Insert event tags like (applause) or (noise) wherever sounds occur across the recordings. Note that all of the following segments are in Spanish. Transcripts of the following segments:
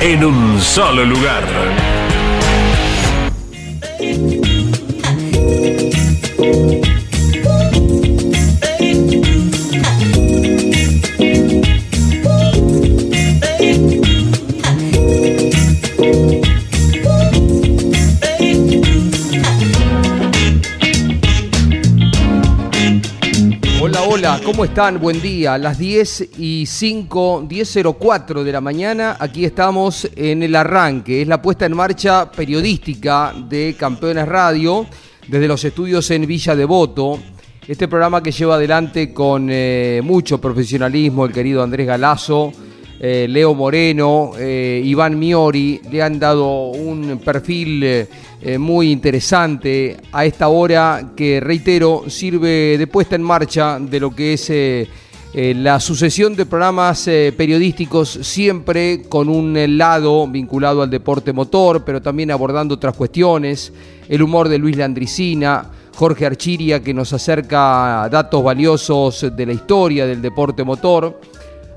en un solo lugar. ¿Cómo están? Buen día. Las 10 y 5, 10.04 de la mañana, aquí estamos en el arranque. Es la puesta en marcha periodística de Campeones Radio desde los estudios en Villa Devoto. Este programa que lleva adelante con eh, mucho profesionalismo el querido Andrés Galazo, eh, Leo Moreno, eh, Iván Miori, le han dado un perfil eh, muy interesante a esta hora que, reitero, sirve de puesta en marcha de lo que es la sucesión de programas periodísticos, siempre con un lado vinculado al deporte motor, pero también abordando otras cuestiones, el humor de Luis Landricina. Jorge Archiria que nos acerca datos valiosos de la historia del deporte motor.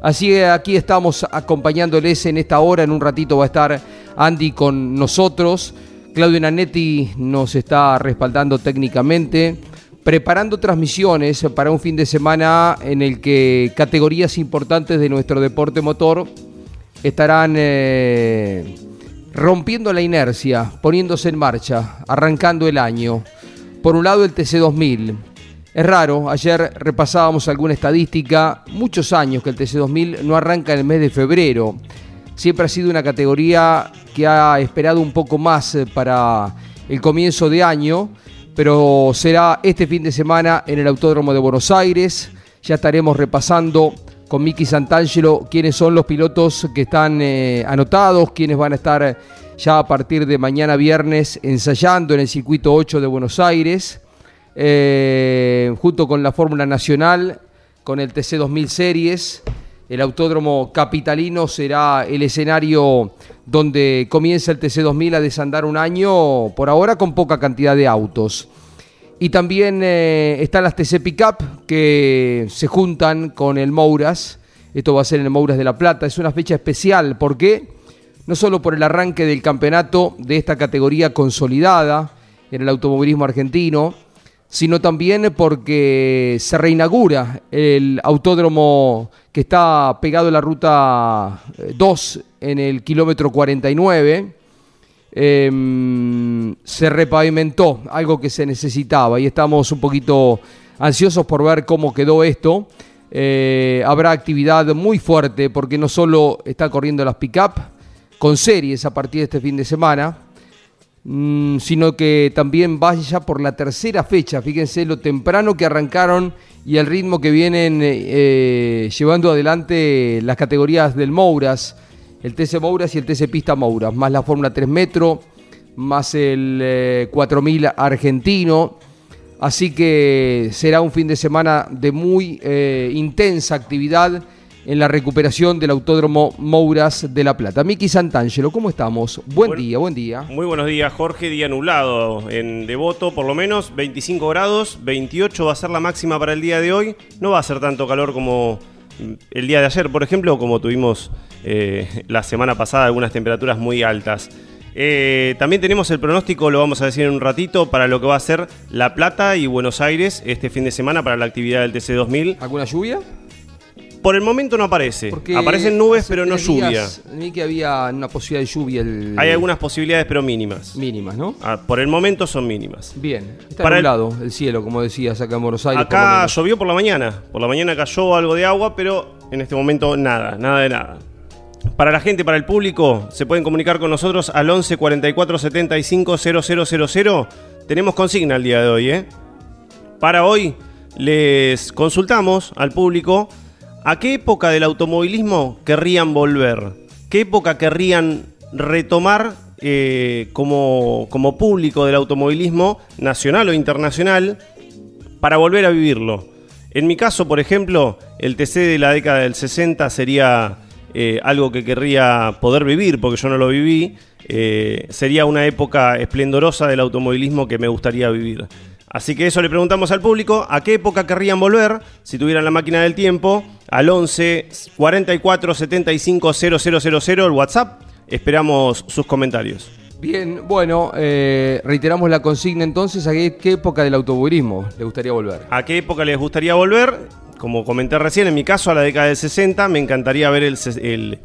Así que aquí estamos acompañándoles en esta hora. En un ratito va a estar Andy con nosotros. Claudio Nanetti nos está respaldando técnicamente, preparando transmisiones para un fin de semana en el que categorías importantes de nuestro deporte motor estarán eh, rompiendo la inercia, poniéndose en marcha, arrancando el año. Por un lado el TC2000. Es raro, ayer repasábamos alguna estadística, muchos años que el TC2000 no arranca en el mes de febrero. Siempre ha sido una categoría que ha esperado un poco más eh, para el comienzo de año, pero será este fin de semana en el Autódromo de Buenos Aires. Ya estaremos repasando con Miki Santangelo quiénes son los pilotos que están eh, anotados, quiénes van a estar ya a partir de mañana viernes ensayando en el circuito 8 de Buenos Aires, eh, junto con la Fórmula Nacional, con el TC 2000 Series. El Autódromo Capitalino será el escenario donde comienza el TC 2000 a desandar un año, por ahora con poca cantidad de autos. Y también eh, están las TC Pickup que se juntan con el Mouras. Esto va a ser en el Mouras de la Plata. Es una fecha especial. ¿Por qué? No solo por el arranque del campeonato de esta categoría consolidada en el automovilismo argentino, sino también porque se reinaugura el autódromo que está pegado a la ruta 2 en el kilómetro 49. Eh, se repavimentó, algo que se necesitaba y estamos un poquito ansiosos por ver cómo quedó esto. Eh, habrá actividad muy fuerte porque no solo está corriendo las pick-up con series a partir de este fin de semana, mm, sino que también vaya por la tercera fecha. Fíjense lo temprano que arrancaron y el ritmo que vienen eh, llevando adelante las categorías del Mouras, el TC Mouras y el TC Pista Mouras, más la Fórmula 3 Metro, más el eh, 4000 argentino. Así que será un fin de semana de muy eh, intensa actividad en la recuperación del Autódromo Mouras de La Plata. Miki Santangelo, ¿cómo estamos? Buen, día, buen día. Muy buenos días, Jorge. Día nublado en Devoto, por lo menos 25 grados, 28 va a ser la máxima para el día de hoy. No va a ser tanto calor como el día de ayer, por ejemplo, como tuvimos eh, la semana pasada, algunas temperaturas muy altas. Eh, también tenemos el pronóstico, lo vamos a decir en un ratito, para lo que va a ser La Plata y Buenos Aires este fin de semana para la actividad del TC2000. ¿Alguna lluvia? Por el momento no aparece. Porque Aparecen nubes, pero no lluvia. Vi que había una posibilidad de lluvia el- Hay algunas posibilidades, pero mínimas. mínimas, ¿no? Ah, por el momento son mínimas. Bien. Está Para el- nublado el... cielo, como decías acá en Buenos Aires. Acá llovió por la mañana. Por la mañana cayó algo de agua, pero en este momento nada, nada de nada. Para la gente, para el público, se pueden comunicar con nosotros al 11 44 75 000. Tenemos consigna el día de hoy, ¿eh? Para hoy les consultamos al público a qué época del automovilismo querrían volver, qué época querrían retomar eh, como, como público del automovilismo nacional o internacional para volver a vivirlo. En mi caso, por ejemplo, el TC de la década del 60 sería eh, algo que querría poder vivir, porque yo no lo viví. Eh, sería una época esplendorosa del automovilismo que me gustaría vivir. Así que eso le preguntamos al público, ¿a qué época querrían volver si tuvieran la máquina del tiempo? Al 11 44 75 000 el WhatsApp. Esperamos sus comentarios. Bien, bueno, eh, reiteramos la consigna entonces. ¿A qué, qué época del automovilismo le gustaría volver? ¿A qué época les gustaría volver? Como comenté recién, en mi caso a la década del 60, me encantaría ver el-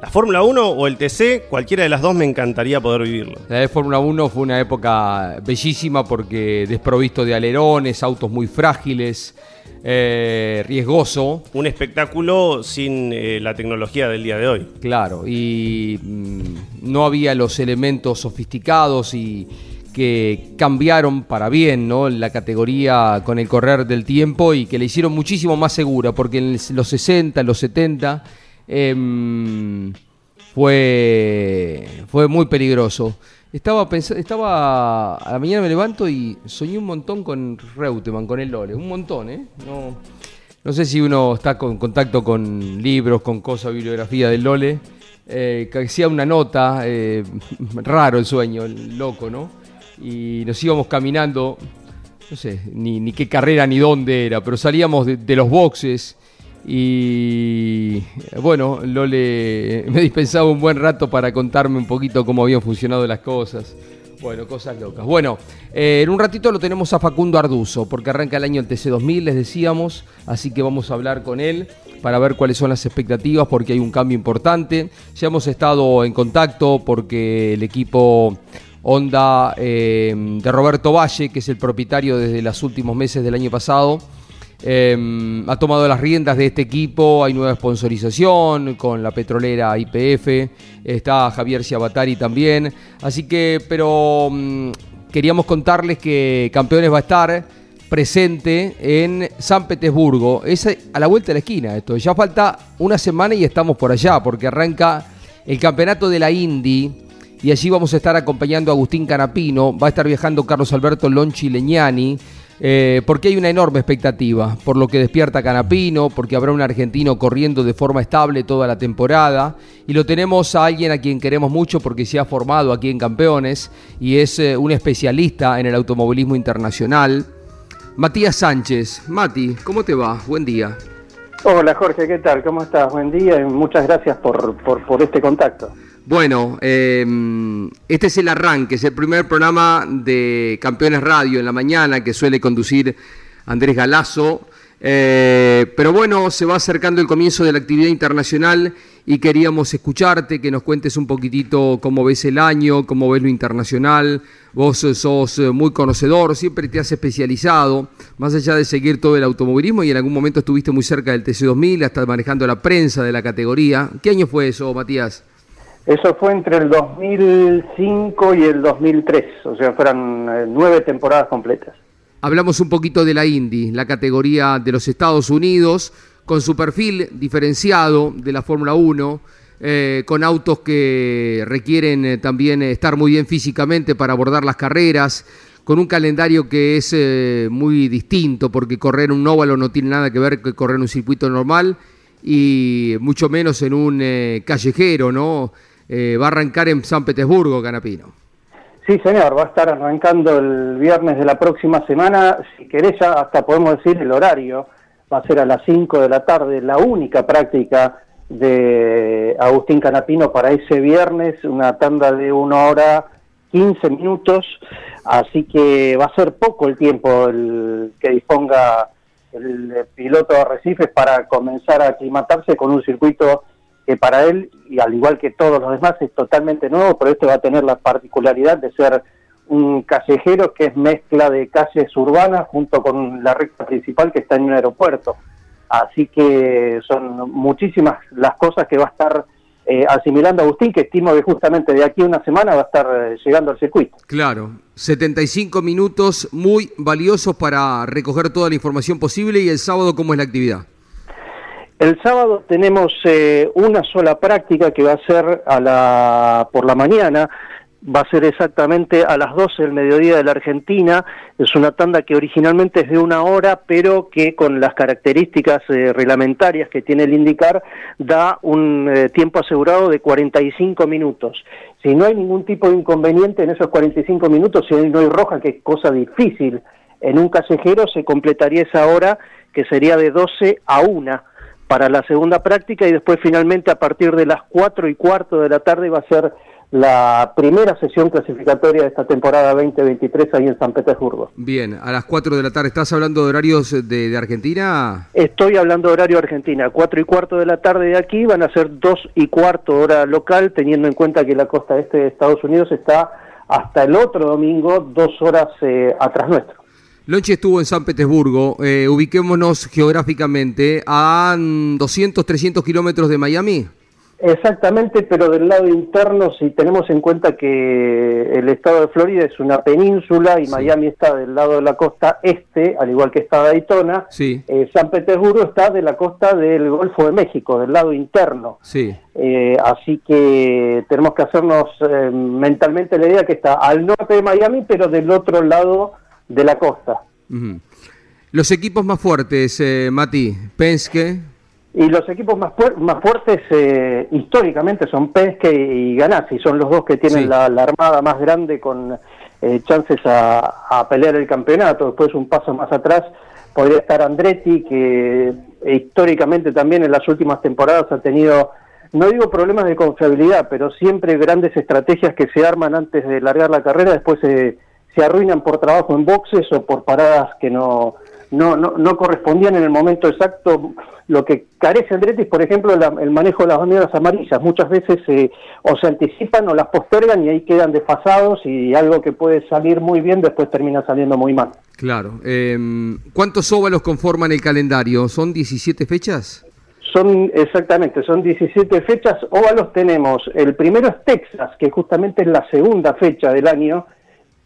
la Fórmula 1 o el TC, cualquiera de las dos me encantaría poder vivirlo. La de Fórmula 1 fue una época bellísima porque desprovisto de alerones, autos muy frágiles, eh, riesgoso, Un espectáculo sin eh, la tecnología del día de hoy. claro, y mm, no había los elementos sofisticados y que cambiaron para bien ¿no? la categoría con el correr del tiempo y que la hicieron muchísimo más segura, porque en los 60, en los 70 em, fue, fue muy peligroso. Estaba pensando, estaba a la mañana me levanto y soñé un montón con Reutemann, con el Lole, un montón, ¿eh? No, no sé si uno está con contacto con libros, con cosas, bibliografía del Lole, eh, que hacía una nota, eh, (laughs) raro el sueño, loco, ¿no? Y nos íbamos caminando, no sé, ni, ni qué carrera ni dónde era, pero salíamos de los boxes y bueno, Lole me dispensaba un buen rato para contarme un poquito cómo habían funcionado las cosas. Bueno, cosas locas. Bueno, eh, en un ratito lo tenemos a Facundo Arduzo, porque arranca el año el TC2000, les decíamos, así que vamos a hablar con él para ver cuáles son las expectativas, porque hay un cambio importante. Ya hemos estado en contacto porque el equipo Honda eh, de Roberto Valle, que es el propietario desde los últimos meses del año pasado, eh, ha tomado las riendas de este equipo, hay nueva sponsorización con la petrolera IPF, está Javier Ciabatari también, así que, pero mm, queríamos contarles que Campeones va a estar presente en San Petersburgo, es a la vuelta de la esquina esto, ya falta una semana y estamos por allá, porque arranca el campeonato de la Indy y allí vamos a estar acompañando a Agustín Canapino, va a estar viajando Carlos Alberto Lonchi Leñani, eh, porque hay una enorme expectativa, por lo que despierta Canapino, porque habrá un argentino corriendo de forma estable toda la temporada, y lo tenemos a alguien a quien queremos mucho porque se ha formado aquí en Campeones y es eh, un especialista en el automovilismo internacional. Matías Sánchez, Mati, ¿cómo te va? Buen día. Hola Jorge, ¿qué tal? ¿Cómo estás? Buen día y muchas gracias por, por, por este contacto. Bueno, eh, este es el arranque, es el primer programa de Campeones Radio en la mañana que suele conducir Andrés Galazo. Eh, pero bueno, se va acercando el comienzo de la actividad internacional y queríamos escucharte, que nos cuentes un poquitito cómo ves el año, cómo ves lo internacional. Vos sos muy conocedor, siempre te has especializado, más allá de seguir todo el automovilismo y en algún momento estuviste muy cerca del TC2000, hasta manejando la prensa de la categoría. ¿Qué año fue eso, Matías? Eso fue entre el 2005 y el 2003, o sea, fueron eh, nueve temporadas completas. Hablamos un poquito de la Indy, la categoría de los Estados Unidos, con su perfil diferenciado de la Fórmula 1, eh, con autos que requieren eh, también estar muy bien físicamente para abordar las carreras, con un calendario que es muy distinto, porque correr un óvalo no tiene nada que ver con correr un circuito normal y mucho menos en un callejero, ¿no? Eh, va a arrancar en San Petersburgo, Canapino. Sí, señor, va a estar arrancando el viernes de la próxima semana. Si querés, ya hasta podemos decir el horario. Va a ser a las 5 de la tarde, la única práctica de Agustín Canapino para ese viernes, una tanda de una hora 15 minutos. Así que va a ser poco el tiempo el que disponga el piloto de Arrecifes para comenzar a aclimatarse con un circuito que para él, y al igual que todos los demás, es totalmente nuevo, pero este va a tener la particularidad de ser un callejero que es mezcla de calles urbanas junto con la recta principal que está en un aeropuerto. Así que son muchísimas las cosas que va a estar eh, asimilando Agustín, que estimo que justamente de aquí a una semana va a estar eh, llegando al circuito. Claro, 75 minutos muy valiosos para recoger toda la información posible y el sábado, ¿cómo es la actividad? El sábado tenemos eh, una sola práctica que va a ser a la, por la mañana, va a ser exactamente a las 12 del mediodía de la Argentina. Es una tanda que originalmente es de una hora, pero que con las características eh, reglamentarias que tiene el indicar, da un eh, tiempo asegurado de 45 minutos. Si no hay ningún tipo de inconveniente en esos 45 minutos, si no hay roja, que es cosa difícil en un callejero, se completaría esa hora que sería de 12 a 1 para la segunda práctica y después finalmente a partir de las 4 y cuarto de la tarde va a ser la primera sesión clasificatoria de esta temporada 2023 ahí en San Petersburgo. Bien, a las 4 de la tarde, ¿estás hablando de horarios de, Argentina? Estoy hablando de horario Argentina, 4 y cuarto de la tarde de aquí, van a ser 2 y cuarto hora local, teniendo en cuenta que la costa este de Estados Unidos está hasta el otro domingo, dos horas eh, atrás nuestro. Lonchi estuvo en San Petersburgo, eh, ubiquémonos geográficamente a 200, 300 kilómetros de Miami. Exactamente, pero del lado interno, si tenemos en cuenta que el estado de Florida es una península y Miami está del lado de la costa este, al igual que está Daytona, sí. Eh, San Petersburgo está de la costa del Golfo de México, del lado interno. Sí. Eh, así que tenemos que hacernos eh, mentalmente la idea que está al norte de Miami, pero del otro lado de la costa. Los equipos más fuertes, Mati, Penske. Y los equipos más, más fuertes eh, históricamente son Penske y Ganassi, son los dos que tienen la, armada más grande con eh, chances a, pelear el campeonato. Después un paso más atrás podría estar Andretti, que históricamente también en las últimas temporadas ha tenido, no digo problemas de confiabilidad, pero siempre grandes estrategias que se arman antes de largar la carrera, después se, se arruinan por trabajo en boxes o por paradas que no, no, no, no correspondían en el momento exacto. Lo que carece Andretti es, por ejemplo, el manejo de las banderas amarillas. Muchas veces eh, o se anticipan o las postergan y ahí quedan desfasados y algo que puede salir muy bien después termina saliendo muy mal. Claro. Em, ¿Cuántos óvalos conforman el calendario? ¿Son 17 fechas? Son exactamente, son 17 fechas. Óvalos tenemos. El primero es Texas, que justamente es la segunda fecha del año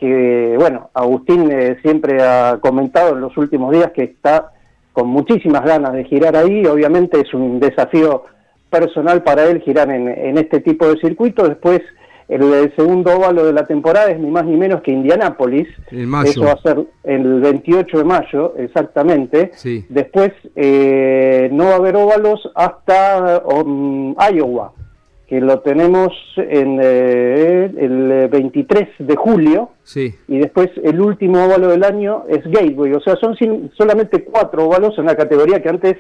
que, bueno, Agustín eh, siempre ha comentado en los últimos días que está con muchísimas ganas de girar ahí, obviamente es un desafío personal para él girar en, este tipo de circuito, después el, segundo óvalo de la temporada es ni más ni menos que Indianápolis, eso va a ser el 28 de mayo, exactamente, después eh, no va a haber óvalos hasta um, Iowa, que lo tenemos en eh, el 23 de julio, sí. y después el último óvalo del año es Gateway, o sea, son solamente cuatro óvalos en una categoría que antes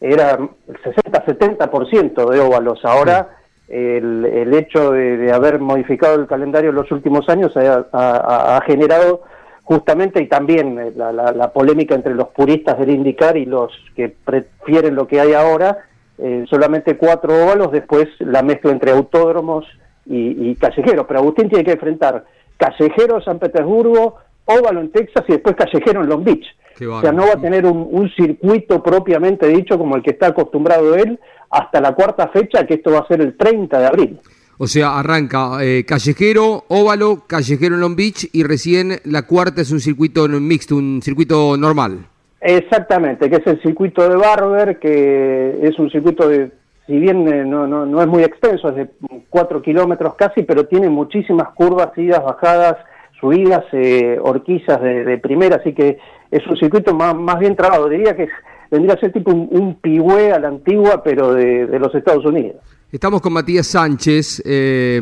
era el 60-70% de óvalos, ahora el, hecho de, haber modificado el calendario en los últimos años ha, generado justamente y también la, la polémica entre los puristas del indicar y los que prefieren lo que hay ahora, eh, solamente cuatro óvalos, después la mezcla entre autódromos y, callejeros. Pero Agustín tiene que enfrentar callejero San Petersburgo, óvalo en Texas y después callejero en Long Beach. o sea, no va a tener un, circuito propiamente dicho como el que está acostumbrado él hasta la cuarta fecha, que esto va a ser el 30 de abril. O sea, arranca eh, callejero, óvalo, callejero en Long Beach y recién la cuarta es un circuito mixto, un circuito normal. Exactamente, que es el circuito de Barber, que es un circuito de, si bien eh, no, no, no es muy extenso, es de 4 kilómetros casi, pero tiene muchísimas curvas, idas, bajadas, subidas, eh, horquillas de, primera, así que es un circuito más, más bien trabado. Diría que vendría a ser tipo un, un a la antigua, pero de, de, los Estados Unidos. Estamos con Matías Sánchez. Eh,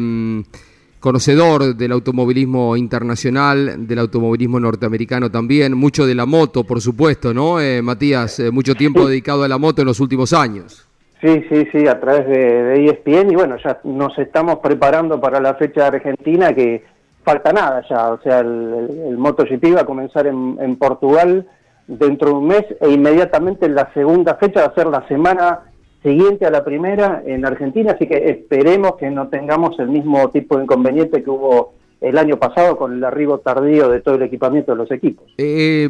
conocedor del automovilismo internacional, del automovilismo norteamericano también, mucho de la moto, por supuesto, ¿no? Eh, Matías, eh, mucho tiempo dedicado a la moto en los últimos años. Sí, sí, sí, a través de, ESPN e y bueno, ya nos estamos preparando para la fecha de Argentina que falta nada ya, o sea, el, el, MotoGP va a comenzar en, Portugal dentro de un mes e inmediatamente la segunda fecha va a ser la semana siguiente a la primera en Argentina, así que esperemos que no tengamos el mismo tipo de inconveniente que hubo el año pasado con el arribo tardío de todo el equipamiento de los equipos. Eh,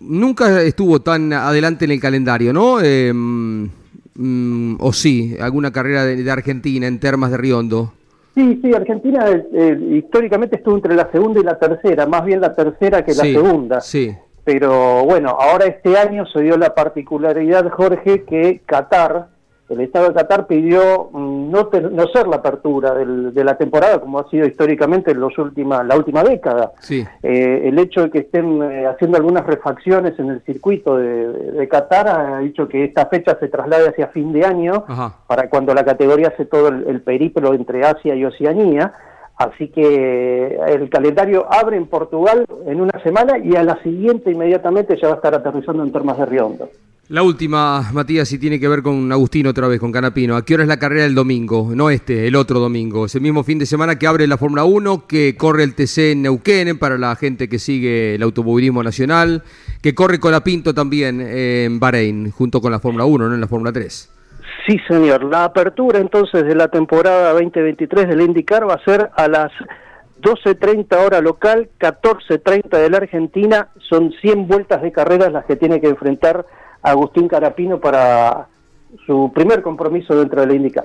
nunca estuvo tan adelante en el calendario, ¿no? Eh, mm, o sí, alguna carrera de, Argentina en termas de Riondo. Sí, sí, Argentina eh, históricamente estuvo entre la segunda y la tercera, más bien la tercera que la segunda. Sí. Pero bueno, ahora este año se dio la particularidad, Jorge, que Qatar el Estado de Qatar pidió mm, no, no ser la apertura de la temporada como ha sido históricamente en los última, la última década. Sí. Eh, el hecho de que estén eh, haciendo algunas refacciones en el circuito de, Qatar ha dicho que esta fecha se traslade hacia fin de año para cuando la categoría hace todo el, periplo entre Asia y Oceanía. Así que el calendario abre en Portugal en una semana y a la siguiente inmediatamente ya va a estar aterrizando en Termas de Riondo. La última, Matías, si tiene que ver con Agustín otra vez, con Canapino. ¿A qué hora es la carrera del domingo? No este, el otro domingo. Ese mismo fin de semana que abre la Fórmula 1, que corre el TC en Neuquén para la gente que sigue el automovilismo nacional, que corre Colapinto también en Bahrein, junto con la Fórmula 1, no en la Fórmula 3. Sí, señor. La apertura entonces de la temporada 2023 del IndyCar va a ser a las 12.30 hora local, 14.30 de la Argentina. Son 100 vueltas de carreras las que tiene que enfrentar Agustín Carapino para su primer compromiso dentro de la.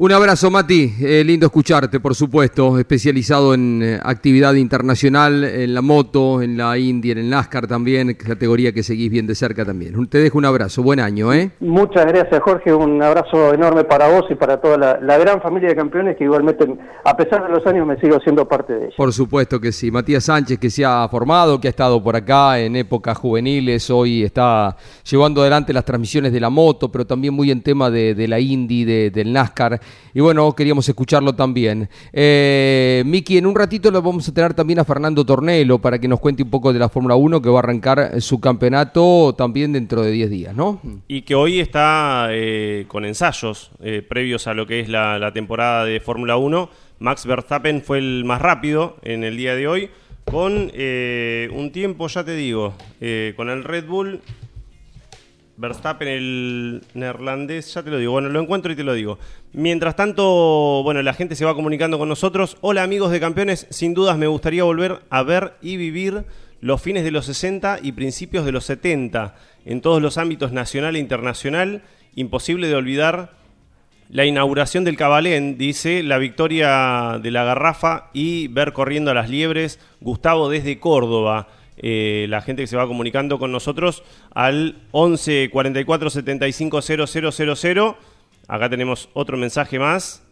Un abrazo, Mati. Eh, lindo escucharte, por supuesto. Especializado en eh, actividad internacional, en la moto, en la India, en el NASCAR también, categoría que seguís bien de cerca también. Te dejo un abrazo. Buen año, ¿eh? Muchas gracias, Jorge. Un abrazo enorme para vos y para toda la, gran familia de campeones que igualmente, a pesar de los años, me sigo siendo parte de ellos. Por supuesto que sí. Matías Sánchez, que se ha formado, que ha estado por acá en épocas juveniles, hoy está llevando adelante las transmisiones de la moto, pero también muy en tema de, la Indy, del NASCAR y bueno, queríamos escucharlo también. Eh, Miki, en un ratito lo vamos a tener también a Fernando Tornelo para que nos cuente un poco de la Fórmula 1 que va a arrancar su campeonato también dentro de 10 días, ¿no? Y que hoy está eh, con ensayos eh, previos a lo que es la, temporada de Fórmula 1. Max Verstappen fue el más rápido en el día de hoy con un tiempo, ya te digo, con el Red Bull Verstappen, el neerlandés, ya te lo digo, bueno, lo encuentro y te lo digo. Mientras tanto, bueno, la gente se va comunicando con nosotros. Hola amigos de campeones, sin dudas me gustaría volver a ver y vivir los fines de los 60 y principios de los 70 en todos los ámbitos nacional e internacional. Imposible de olvidar la inauguración del Cabalén, dice, la victoria de la garrafa y ver corriendo a las liebres. Gustavo desde Córdoba. Eh, la gente que se va comunicando con nosotros al 11 44 75 000. Acá tenemos otro mensaje más.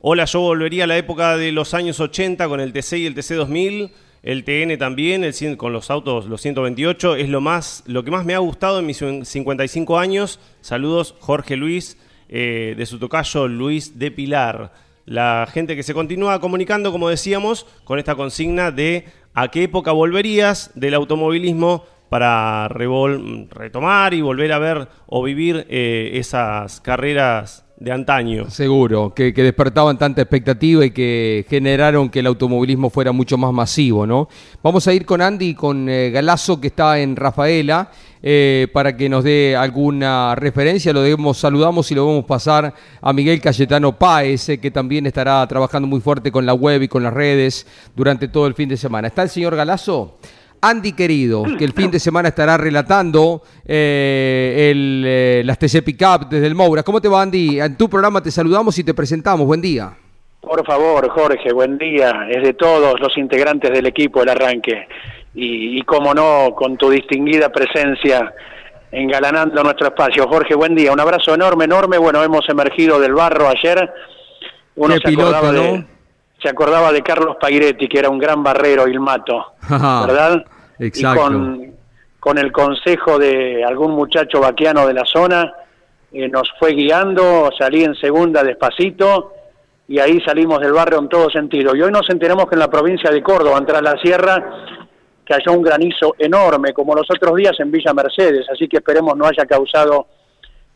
Hola, yo volvería a la época de los años 80 con el TC y el TC 2000. El TN también, el, con los autos, los 128, es lo, más, lo que más me ha gustado en mis 55 años. Saludos, Jorge Luis, eh, de su tocayo Luis de Pilar. La gente que se continúa comunicando, como decíamos, con esta consigna de ¿A qué época volverías del automovilismo para retomar y volver a ver o vivir eh, esas carreras de antaño? Seguro, que, despertaban tanta expectativa y que generaron que el automovilismo fuera mucho más masivo, ¿no? Vamos a ir con Andy y con eh, Galazo, que está en Rafaela. Eh, para que nos dé alguna referencia. Lo debemos, saludamos y lo vamos a pasar a Miguel Cayetano Páez, que también estará trabajando muy fuerte con la web y con las redes durante todo el fin de semana. ¿Está el señor Galazo? Andy querido, que el fin de semana estará relatando eh, el, eh, las TC Pickup desde el Moura. ¿Cómo te va, Andy? En tu programa te saludamos y te presentamos. Buen día. Por favor, Jorge, buen día. Es de todos los integrantes del equipo el arranque y, y como no, con tu distinguida presencia engalanando nuestro espacio. Jorge, buen día, un abrazo enorme, enorme. Bueno, hemos emergido del barro ayer. Uno se, acordaba de, se acordaba de Carlos Pairetti, que era un gran barrero ilmato, (laughs) ¿verdad? Exacto. Y con, con el consejo de algún muchacho vaquiano de la zona, eh, nos fue guiando, salí en segunda despacito y ahí salimos del barrio en todo sentido. Y hoy nos enteramos que en la provincia de Córdoba, tras la sierra, cayó un granizo enorme, como los otros días en Villa Mercedes, así que esperemos no haya causado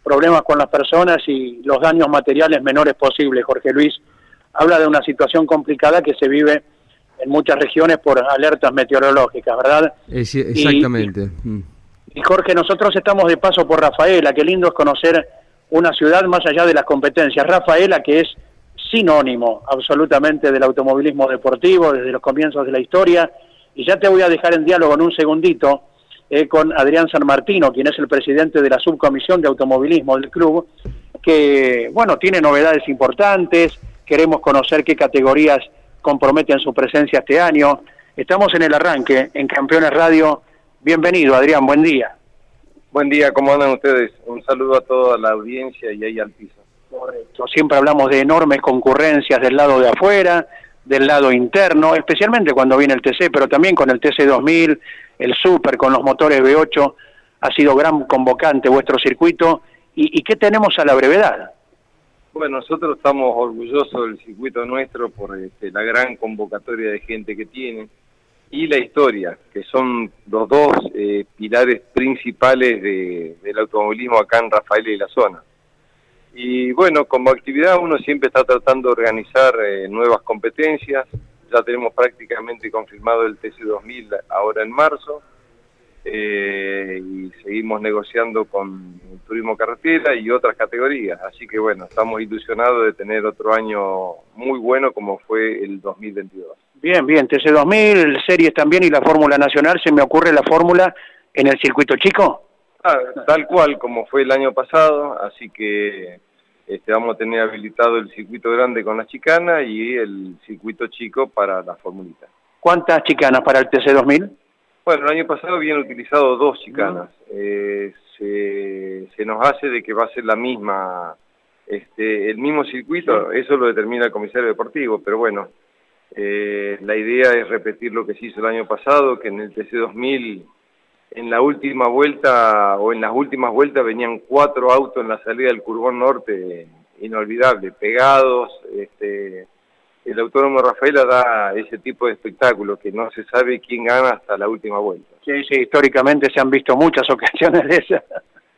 problemas con las personas y los daños materiales menores posibles. Jorge Luis habla de una situación complicada que se vive en muchas regiones por alertas meteorológicas, ¿verdad? exactamente. Mm. Y, Jorge, nosotros estamos de paso por Rafaela, qué lindo es conocer una ciudad más allá de las competencias. Rafaela, que es sinónimo absolutamente del automovilismo deportivo desde los comienzos de la historia. Y ya te voy a dejar en diálogo en un segundito eh, con Adrián San Martino, quien es el presidente de la subcomisión de automovilismo del club, que, bueno, tiene novedades importantes, queremos conocer qué categorías comprometen su presencia este año. Estamos en el arranque, en Campeones Radio. Bienvenido, Adrián, buen día. Buen día, ¿cómo andan ustedes? Un saludo a toda la audiencia y ahí al piso. Correcto, siempre hablamos de enormes concurrencias del lado de afuera, del lado interno, especialmente cuando viene el TC, pero también con el TC 2000, el Super, con los motores V8, ha sido gran convocante vuestro circuito. ¿Y, qué tenemos a la brevedad? Bueno, nosotros estamos orgullosos del circuito nuestro por este, la gran convocatoria de gente que tiene y la historia, que son los dos eh, pilares principales del automovilismo acá en Rafael y la zona. Y bueno, como actividad uno siempre está tratando de organizar eh, nuevas competencias, ya tenemos prácticamente confirmado el TC2000 ahora en marzo, eh, y seguimos negociando con turismo carretera y otras categorías. Así que bueno, estamos ilusionados de tener otro año muy bueno como fue el 2022. Bien, bien, TC2000, series también y la Fórmula Nacional, ¿se me ocurre la fórmula en el circuito chico? Ah, tal cual como fue el año pasado, así que este, vamos a tener habilitado el circuito grande con las chicanas y el circuito chico para la formulita. ¿Cuántas chicanas para el TC2000? Bueno, el año pasado habían utilizado dos chicanas. Eh, se, nos hace de que va a ser la misma, este, el mismo circuito, eso lo determina el comisario deportivo, pero bueno, eh, la idea es repetir lo que se hizo el año pasado, que en el TC2000, en la última vuelta o en las últimas vueltas venían cuatro autos en la salida del Curbón Norte, inolvidable, pegados, este, el Autónomo Rafaela da ese tipo de espectáculo que no se sabe quién gana hasta la última vuelta. Sí, sí, históricamente se han visto muchas (laughs) ocasiones de esas.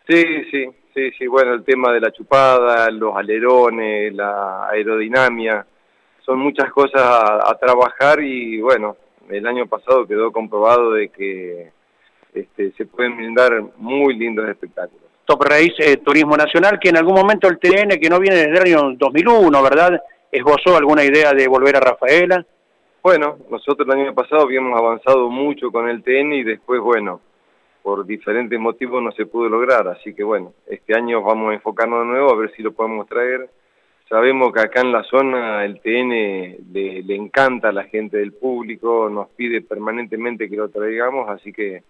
Sí, sí, sí, sí, bueno, el tema de la chupada, los alerones, la aerodinámica, son muchas cosas a, trabajar y bueno, el año pasado quedó comprobado de que este, se pueden brindar muy lindos espectáculos. Top Race eh, Turismo Nacional, que en algún momento el TN, que no viene desde el año 2001, ¿verdad?, ¿Esbozó alguna idea de volver a Rafaela? Bueno, nosotros el año pasado habíamos avanzado mucho con el TN y después, bueno, por diferentes motivos no se pudo lograr, así que bueno, este año vamos a enfocarnos de nuevo a ver si lo podemos traer. Sabemos que acá en la zona el TN le, encanta a la gente del público, nos pide permanentemente que lo traigamos, así que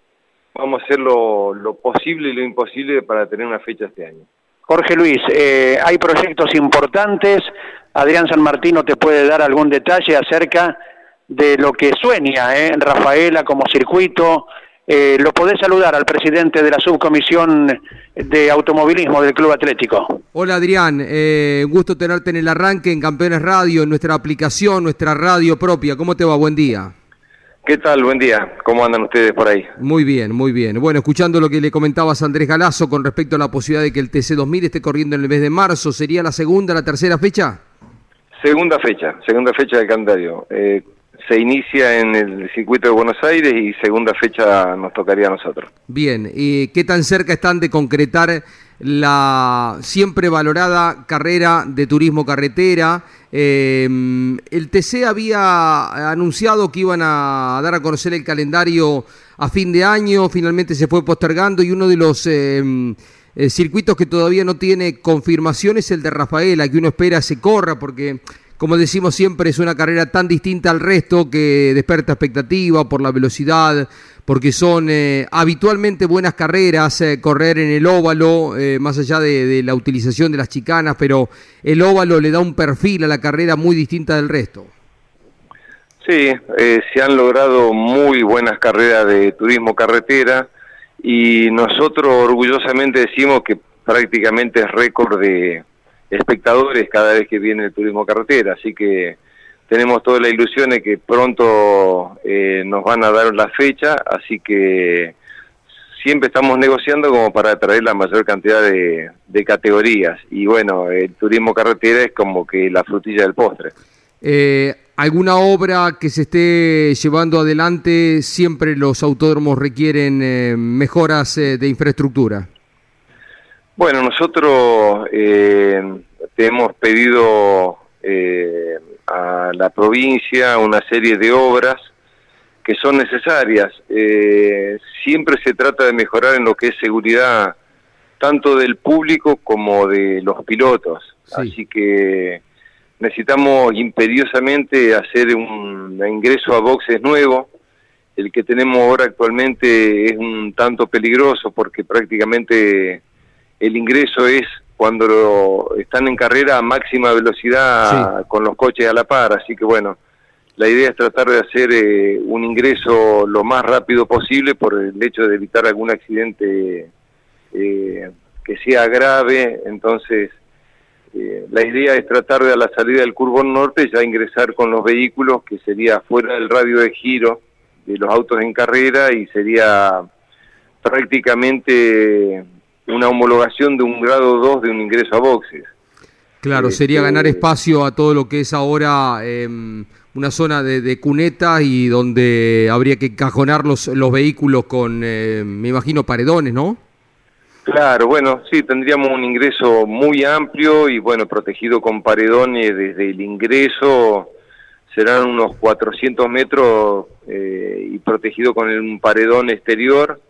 vamos a hacer lo, lo posible y lo imposible para tener una fecha este año. Jorge Luis, eh, hay proyectos importantes. Adrián San Martino te puede dar algún detalle acerca de lo que sueña ¿eh? Rafaela como circuito. Eh, lo podés saludar al presidente de la subcomisión de automovilismo del Club Atlético. Hola Adrián, eh, gusto tenerte en el arranque en Campeones Radio, en nuestra aplicación, nuestra radio propia. ¿Cómo te va? Buen día. ¿Qué tal? Buen día. ¿Cómo andan ustedes por ahí? Muy bien, muy bien. Bueno, escuchando lo que le comentabas a Andrés Galazo con respecto a la posibilidad de que el TC2000 esté corriendo en el mes de marzo, ¿sería la segunda, la tercera fecha? Segunda fecha, segunda fecha del calendario. Eh, se inicia en el circuito de Buenos Aires y segunda fecha nos tocaría a nosotros. Bien, ¿y qué tan cerca están de concretar la siempre valorada carrera de turismo carretera? Eh, el TC había anunciado que iban a dar a conocer el calendario a fin de año, finalmente se fue postergando y uno de los eh, eh, circuitos que todavía no tiene confirmación es el de Rafaela, que uno espera se corra porque como decimos siempre, es una carrera tan distinta al resto que desperta expectativa por la velocidad, porque son habitualmente buenas carreras, correr en el óvalo, más allá de, la utilización de las chicanas, pero el óvalo le da un perfil a la carrera muy distinta del resto. Sí, se han logrado muy buenas carreras de turismo carretera y nosotros orgullosamente decimos que prácticamente es récord de espectadores cada vez que viene el turismo carretera, así que tenemos toda la ilusión de que pronto eh, nos van a dar la fecha, así que siempre estamos negociando como para atraer la mayor cantidad de, categorías y bueno, el turismo carretera es como que la frutilla del postre. Eh, alguna obra que se esté llevando adelante, siempre los autódromos requieren eh, mejoras eh, de infraestructura. Bueno, nosotros eh, te hemos pedido a la provincia una serie de obras que son necesarias. siempre se trata de mejorar en lo que es seguridad tanto del público como de los pilotos. Así que necesitamos imperiosamente hacer un ingreso a boxes nuevo. El que tenemos ahora actualmente es un tanto peligroso porque prácticamente el ingreso es cuando están en carrera a máxima velocidad con los coches a la par. Así que bueno, la idea es tratar de hacer eh, un ingreso lo más rápido posible por el hecho de evitar algún accidente eh, que sea grave. Entonces, eh, la idea es tratar de a la salida del Curbón Norte ya ingresar con los vehículos, que sería fuera del radio de giro de los autos en carrera y sería prácticamente una homologación de un grado 2 de un ingreso a boxes. Claro, sería ganar este, espacio a todo lo que es ahora em, una zona de, cuneta y donde habría que cajonar los, los vehículos con, eh, me imagino, paredones, ¿no? Claro, bueno, sí, tendríamos un ingreso muy amplio y bueno, protegido con paredones desde el ingreso serán unos 400 metros eh, y protegido con un paredón exterior.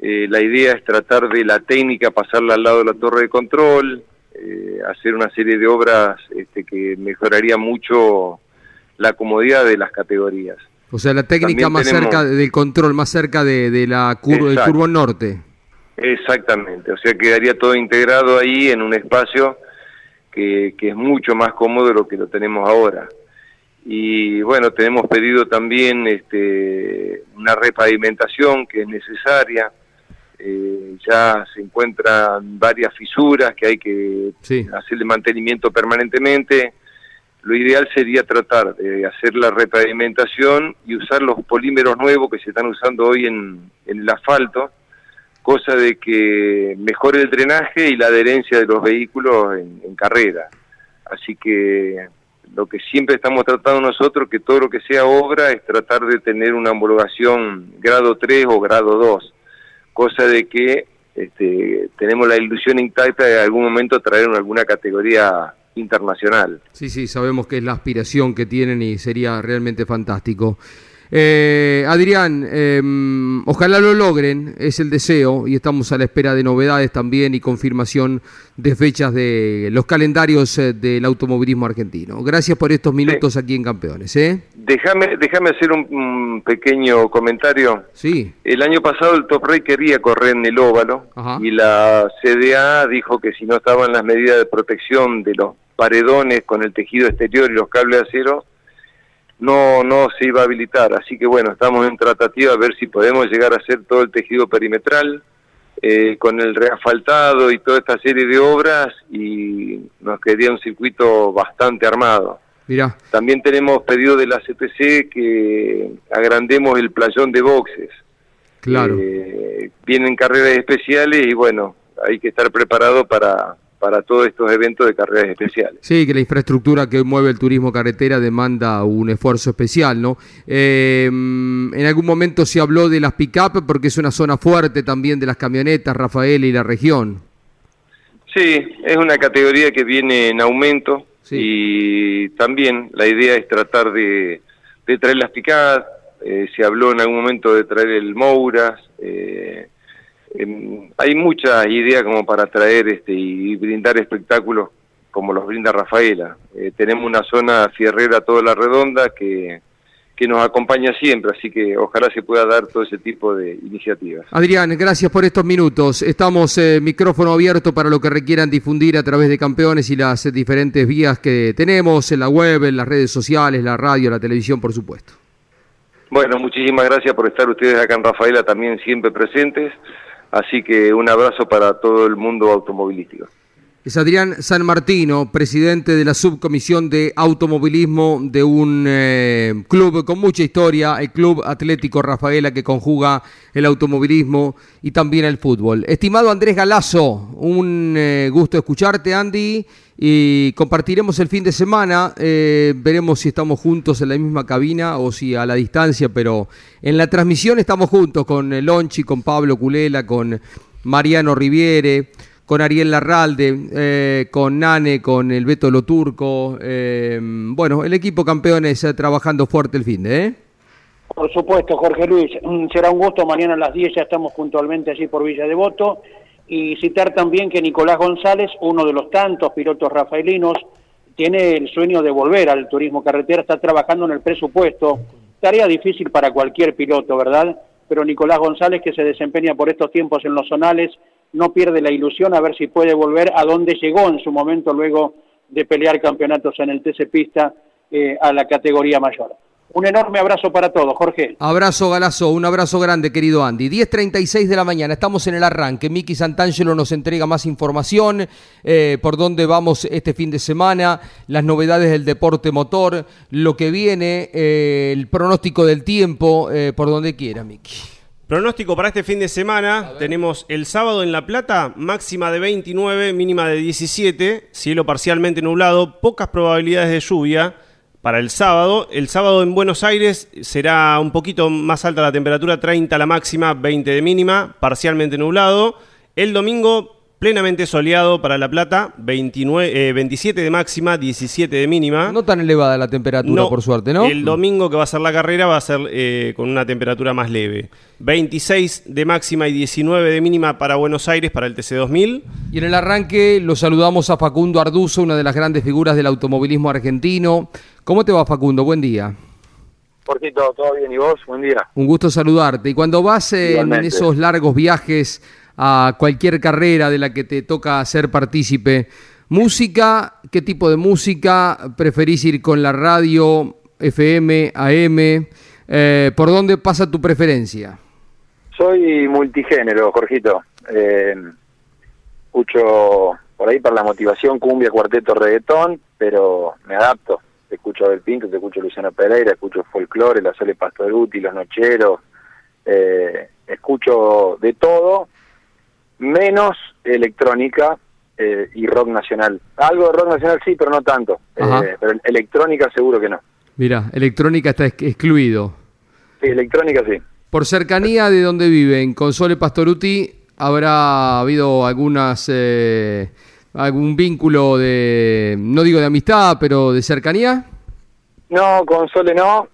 Eh, la idea es tratar de la técnica pasarla al lado de la torre de control, eh, hacer una serie de obras este, que mejoraría mucho la comodidad de las categorías. O sea, la técnica más cerca del control, más cerca de, la curva, del curvo norte. Exactamente, o sea, quedaría todo integrado ahí en un espacio que, es mucho más cómodo de lo que lo tenemos ahora. Y bueno, tenemos pedido también este, una repavimentación que es necesaria. Eh, ya se encuentran varias fisuras que hay que hacerle mantenimiento permanentemente. Lo ideal sería tratar de hacer la repavimentación y usar los polímeros nuevos que se están usando hoy en, en el asfalto, cosa de que mejore el drenaje y la adherencia de los vehículos en, carrera. Así que lo que siempre estamos tratando nosotros, que todo lo que sea obra, es tratar de tener una homologación grado 3 o grado 2, cosa de que este, tenemos la ilusión intacta de algún momento traer alguna categoría internacional. Sí, sí, sabemos que es la aspiración que tienen y sería realmente fantástico. Eh, Adrián, em, ojalá lo logren, es el deseo y estamos a la espera de novedades también y confirmación de fechas de los calendarios eh, del automovilismo argentino. Gracias por estos minutos aquí en Campeones. ¿eh? Déjame, déjame hacer un, pequeño comentario. Sí. El año pasado el Top Rey quería correr en el óvalo y la CDA dijo que si no estaban las medidas de protección de los paredones con el tejido exterior y los cables de acero, no, no se iba a habilitar. Así que bueno, estamos en tratativa a ver si podemos llegar a hacer todo el tejido perimetral eh, con el reasfaltado y toda esta serie de obras y nos quedaría un circuito bastante armado. Mira. También tenemos pedido de la CTC que agrandemos el playón de boxes. Claro. Eh, vienen carreras especiales y bueno, hay que estar preparado para, para todos estos eventos de carreras especiales. Sí, que la infraestructura que mueve el turismo carretera demanda un esfuerzo especial, ¿no? Eh, en algún momento se habló de las pick-up porque es una zona fuerte también de las camionetas, Rafael y la región. Sí, es una categoría que viene en aumento y también la idea es tratar de, traer las pick-up, eh, se habló en algún momento de traer el Mouras, eh, Em, hay muchas ideas como para traer este, y brindar espectáculos como los brinda Rafaela. Eh, tenemos una zona fierrera toda la redonda que, que nos acompaña siempre, así que ojalá se pueda dar todo ese tipo de iniciativas. Adrián, gracias por estos minutos. Estamos eh, micrófono abierto para lo que requieran difundir a través de campeones y las diferentes vías que tenemos en la web, en las redes sociales, la radio, la televisión, por supuesto. Bueno, muchísimas gracias por estar ustedes acá en Rafaela también siempre presentes. Así que un abrazo para todo el mundo automovilístico. Es Adrián San Martino, presidente de la subcomisión de automovilismo de un eh, club con mucha historia, el Club Atlético Rafaela, que conjuga el automovilismo y también el fútbol. Estimado Andrés Galazo, un eh, gusto escucharte, Andy, y compartiremos el fin de semana. Eh, veremos si estamos juntos en la misma cabina o si a la distancia, pero en la transmisión estamos juntos con Lonchi, con Pablo Culela, con Mariano Riviere con Ariel Larralde, eh, con Nane, con el Beto Loturco. Eh, bueno, el equipo campeones eh, trabajando fuerte el fin de, ¿eh? Por supuesto, Jorge Luis. Será un gusto. Mañana a las 10 ya estamos puntualmente allí por Villa Devoto. Y citar también que Nicolás González, uno de los tantos pilotos rafaelinos, tiene el sueño de volver al turismo carretera, está trabajando en el presupuesto. Tarea difícil para cualquier piloto, ¿verdad? Pero Nicolás González, que se desempeña por estos tiempos en los zonales, no pierde la ilusión a ver si puede volver a donde llegó en su momento luego de pelear campeonatos en el TC Pista eh, a la categoría mayor. Un enorme abrazo para todos, Jorge. Abrazo, Galazo, un abrazo grande, querido Andy. 10.36 de la mañana, estamos en el arranque. Miki Santangelo nos entrega más información, eh, por dónde vamos este fin de semana, las novedades del deporte motor, lo que viene, eh, el pronóstico del tiempo, por donde quiera, Miki. Pronóstico para este fin de semana. Tenemos el sábado en La Plata, máxima de 29, mínima de 17, cielo parcialmente nublado, pocas probabilidades de lluvia para el sábado. El sábado en Buenos Aires será un poquito más alta la temperatura, 30 la máxima, 20 de mínima, parcialmente nublado. El domingo Plenamente soleado para La Plata, 29, 27 eh, de máxima, 17 de mínima. No tan elevada la temperatura, por suerte, ¿no? El domingo que va a ser la carrera va a ser eh, con una temperatura más leve. 26 de máxima y 19 de mínima para Buenos Aires para el TC2000. Y en el arranque lo saludamos a Facundo Arduzo, una de las grandes figuras del automovilismo argentino. ¿Cómo te va, Facundo? Buen día. Portito, todo bien, ¿y vos? Buen día. Un gusto saludarte. Y cuando vas eh, en esos largos viajes a cualquier carrera de la que te toca ser partícipe. Música, ¿qué tipo de música? ¿Preferís ir con la radio, FM, AM? Eh, ¿Por dónde pasa tu preferencia? Soy multigénero, Jorgito. Eh, escucho por ahí para la motivación cumbia, cuarteto, reggaetón, pero me adapto. Te escucho Del Pinto, te escucho Luciano Pereira, escucho folclore, la Sole Pastoruti, Los Nocheros. Eh, escucho de todo menos electrónica eh, y rock nacional. Algo de rock nacional sí, pero no tanto. Eh, pero electrónica seguro que no. Mira, electrónica está excluido. Sí, electrónica sí. Por cercanía de donde viven, con Sole Pastoruti, ¿habrá habido algunas eh, algún vínculo de, no digo de amistad, pero de cercanía? No, con Sole no.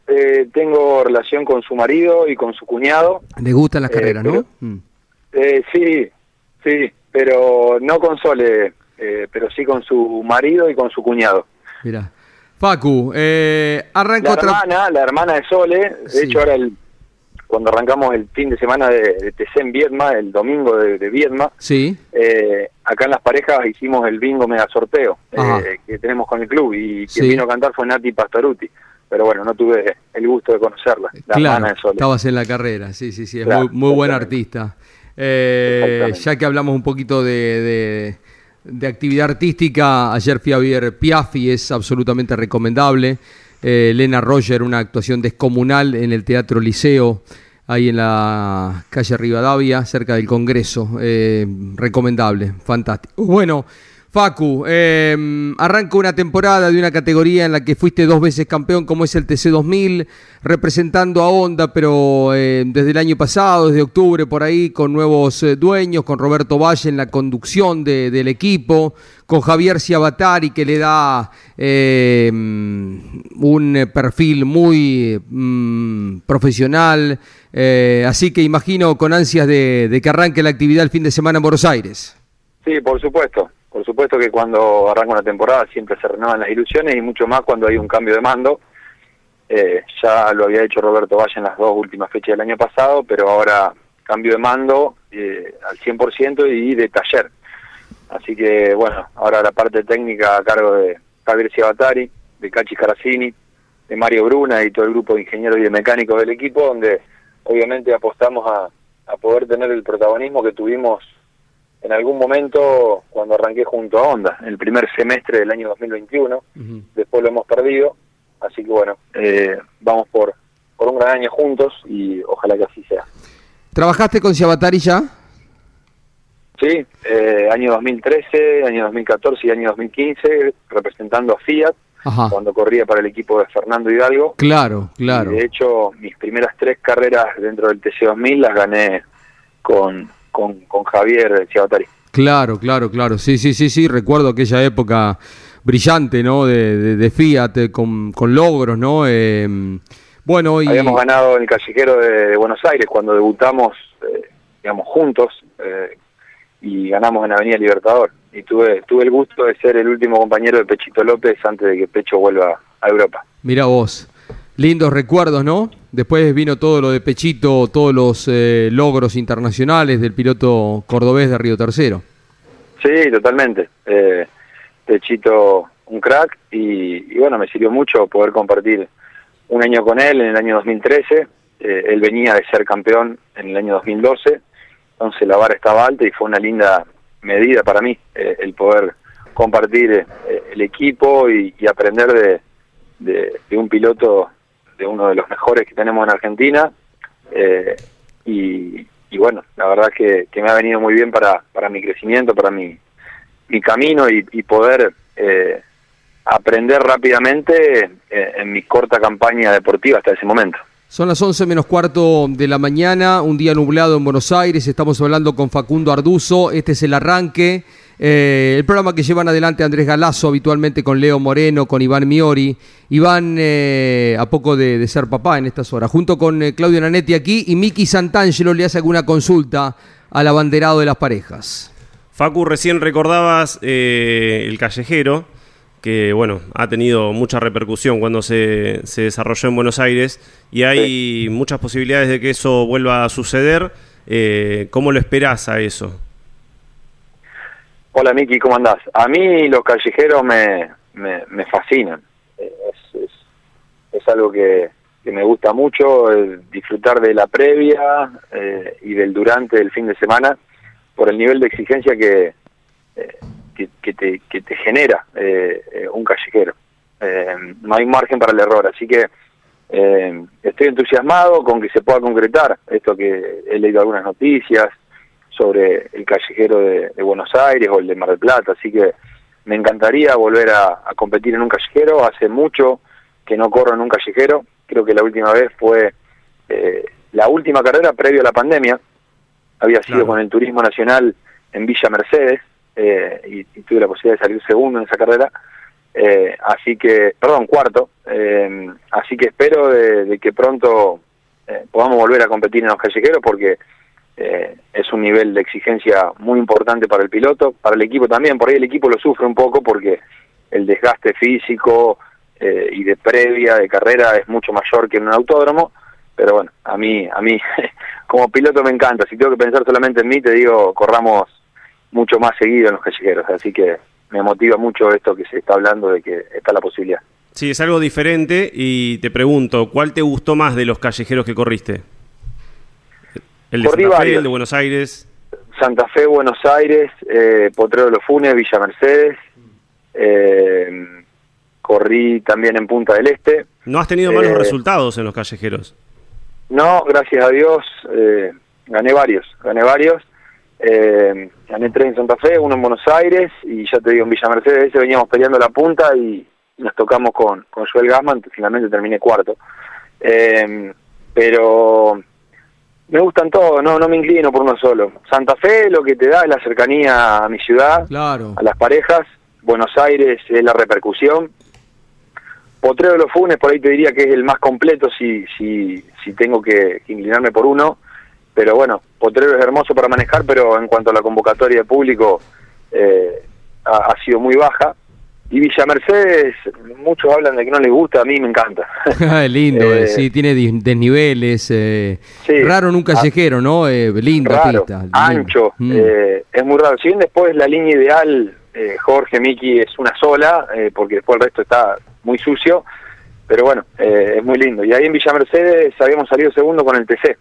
tengo relación con su marido y con su cuñado. Le gustan las carreras, ¿no? Mm. sí, Sí, pero no con Sole, eh, pero sí con su marido y con su cuñado. Mira. Facu, eh, arranca la otra... hermana, la hermana de Sole, de hecho ahora el, cuando arrancamos el fin de semana de, de TC en Viedma, el domingo de, de Viedma, sí. Eh, acá en las parejas hicimos el bingo mega sorteo eh, que tenemos con el club y quien vino a cantar fue Nati Pastoruti. Pero bueno, no tuve el gusto de conocerla, la hermana de. Estabas en la carrera, sí, sí, sí, es muy, muy buen artista. Eh, ya que hablamos un poquito de, actividad artística, ayer fui a ver Piaffi, es absolutamente recomendable. Eh, Elena Roger, una actuación descomunal en el Teatro Liceo, ahí en la calle Rivadavia, cerca del Congreso. Eh, recomendable, fantástico. Bueno. Facu, eh, arranca una temporada de una categoría en la que fuiste dos veces campeón, como es el TC2000, representando a Honda, pero eh, desde el año pasado, desde octubre por ahí, con nuevos eh, dueños, con Roberto Valle en la conducción del equipo, con Javier Ciabatari que le da em, un perfil muy mm, profesional, eh, así que imagino con ansias de, de que arranque la actividad el fin de semana en Buenos Aires. Sí, por supuesto. Por supuesto que cuando arranca una temporada siempre se renuevan las ilusiones y mucho más cuando hay un cambio de mando. Eh, ya lo había hecho Roberto Valle en las dos últimas fechas del año pasado, pero ahora cambio de mando eh, al 100% y de taller. Así que bueno, ahora la parte técnica a cargo de Javier Ciabatari, de Cachi Caracini, de Mario Bruna y todo el grupo de ingenieros y de mecánicos del equipo, donde obviamente apostamos a, a poder tener el protagonismo que tuvimos en algún momento cuando arranqué junto a Honda, el primer semestre del año 2021, después lo hemos perdido, así que bueno, eh, vamos por, por un gran año juntos y ojalá que así sea. ¿Trabajaste con Ciabatari ya? Sí, eh, año 2013, año 2014 y año 2015, representando a Fiat, cuando corría para el equipo de Fernando Hidalgo. Claro, claro. de hecho, mis primeras tres carreras dentro del TC2000 las gané con, con, con Javier Ciabatari. Claro, claro, claro. Sí, sí, sí, sí. Recuerdo aquella época brillante, ¿no? De, de, Fiat, eh, con, con, logros, ¿no? Eh, bueno, y... Habíamos ganado en el callejero de, Buenos Aires cuando debutamos, eh, digamos, juntos, y ganamos en Avenida Libertador. Y tuve, tuve el gusto de ser el último compañero de Pechito López antes de que Pecho vuelva a Europa. Mira vos, lindos recuerdos, ¿no? Después vino todo lo de Pechito, todos los eh, logros internacionales del piloto cordobés de Río Tercero. Sí, totalmente. Eh, Pechito, un crack, y, bueno, me sirvió mucho poder compartir un año con él en el año 2013. Eh, él venía de ser campeón en el año 2012 entonces la vara estaba alta y fue una linda medida para mí eh, el poder compartir eh, el equipo y, aprender de, un piloto, de uno de los mejores que tenemos en Argentina. Eh, y, bueno, la verdad que, me ha venido muy bien para, para mi crecimiento, para mi, mi camino y, y poder aprender rápidamente en mi corta campaña deportiva hasta ese momento. Son las 11 menos cuarto de la mañana, un día nublado en Buenos Aires. Estamos hablando con Facundo Arduzo. Este es el arranque. Eh, el programa que llevan adelante Andrés Galazo, habitualmente con Leo Moreno, con Iván Miori. Iván, eh, a poco de, ser papá en estas horas, junto con eh, Claudio Nanetti aquí y Miki Santangelo le hace alguna consulta al abanderado de las parejas. Facu, recién recordabas el callejero que bueno, ha tenido mucha repercusión cuando se, se desarrolló en Buenos Aires y hay muchas posibilidades de que eso vuelva a suceder. ¿Cómo lo esperás a eso? Hola Miki, ¿cómo andás? A mí los callejeros me, me, fascinan. Eh, es, es, algo que, me gusta mucho, disfrutar de la previa eh, y del durante del fin de semana por el nivel de exigencia que, que, te, que te genera eh, eh, un callejero. Eh, no hay margen para el error, así que estoy entusiasmado con que se pueda concretar esto que he leído algunas noticias sobre el callejero de, Buenos Aires o el de Mar del Plata, así que me encantaría volver a, competir en un callejero. Hace mucho que no corro en un callejero, creo que la última vez fue la última carrera previo a la pandemia, había sido con el Turismo Nacional en Villa Mercedes, eh, y, tuve la posibilidad de salir segundo en esa carrera. Eh, así que, perdón, cuarto. Eh, así que espero de, que pronto podamos volver a competir en los callejeros porque es un nivel de exigencia muy importante para el piloto, para el equipo también. Por ahí el equipo lo sufre un poco porque el desgaste físico y de previa, de carrera, es mucho mayor que en un autódromo. Pero bueno, a mí, a mí (laughs) como piloto me encanta. Si tengo que pensar solamente en mí, te digo, corramos mucho más seguido en los callejeros, así que me motiva mucho esto que se está hablando de que está la posibilidad. Sí, es algo diferente y te pregunto, ¿cuál te gustó más de los callejeros que corriste? ¿El de Santa Fe, el de Buenos Aires? Santa Fe, Buenos Aires, eh, Potrero de los Funes, Villa Mercedes, eh, corrí también en Punta del Este. ¿No has tenido malos eh, resultados en los callejeros? No, gracias a Dios, gané varios, gané varios gané tres en Santa Fe, uno en Buenos Aires y ya te digo en Villa Mercedes veníamos peleando la punta y nos tocamos con, con Joel Gassman, finalmente terminé cuarto. Pero me gustan todos, no, no me inclino por uno solo. Santa Fe lo que te da es la cercanía a mi ciudad, a las parejas. Buenos Aires es la repercusión. Potrero de los Funes por ahí te diría que es el más completo si, si, si tengo que inclinarme por uno pero bueno, Potrero es hermoso para manejar, pero en cuanto a la convocatoria de público eh, ha, sido muy baja. Y Villa Mercedes, muchos hablan de que no les gusta, a mí me encanta. (laughs) Ah, lindo, eh, sí, tiene desniveles, eh, raro en un callejero, ¿no? Eh, lindo, raro, ancho, mm. es muy raro. Si bien después la línea ideal, Jorge, Miki, es una sola, porque después el resto está muy sucio, pero bueno, es muy lindo. Y ahí en Villa Mercedes habíamos salido segundo con el TC.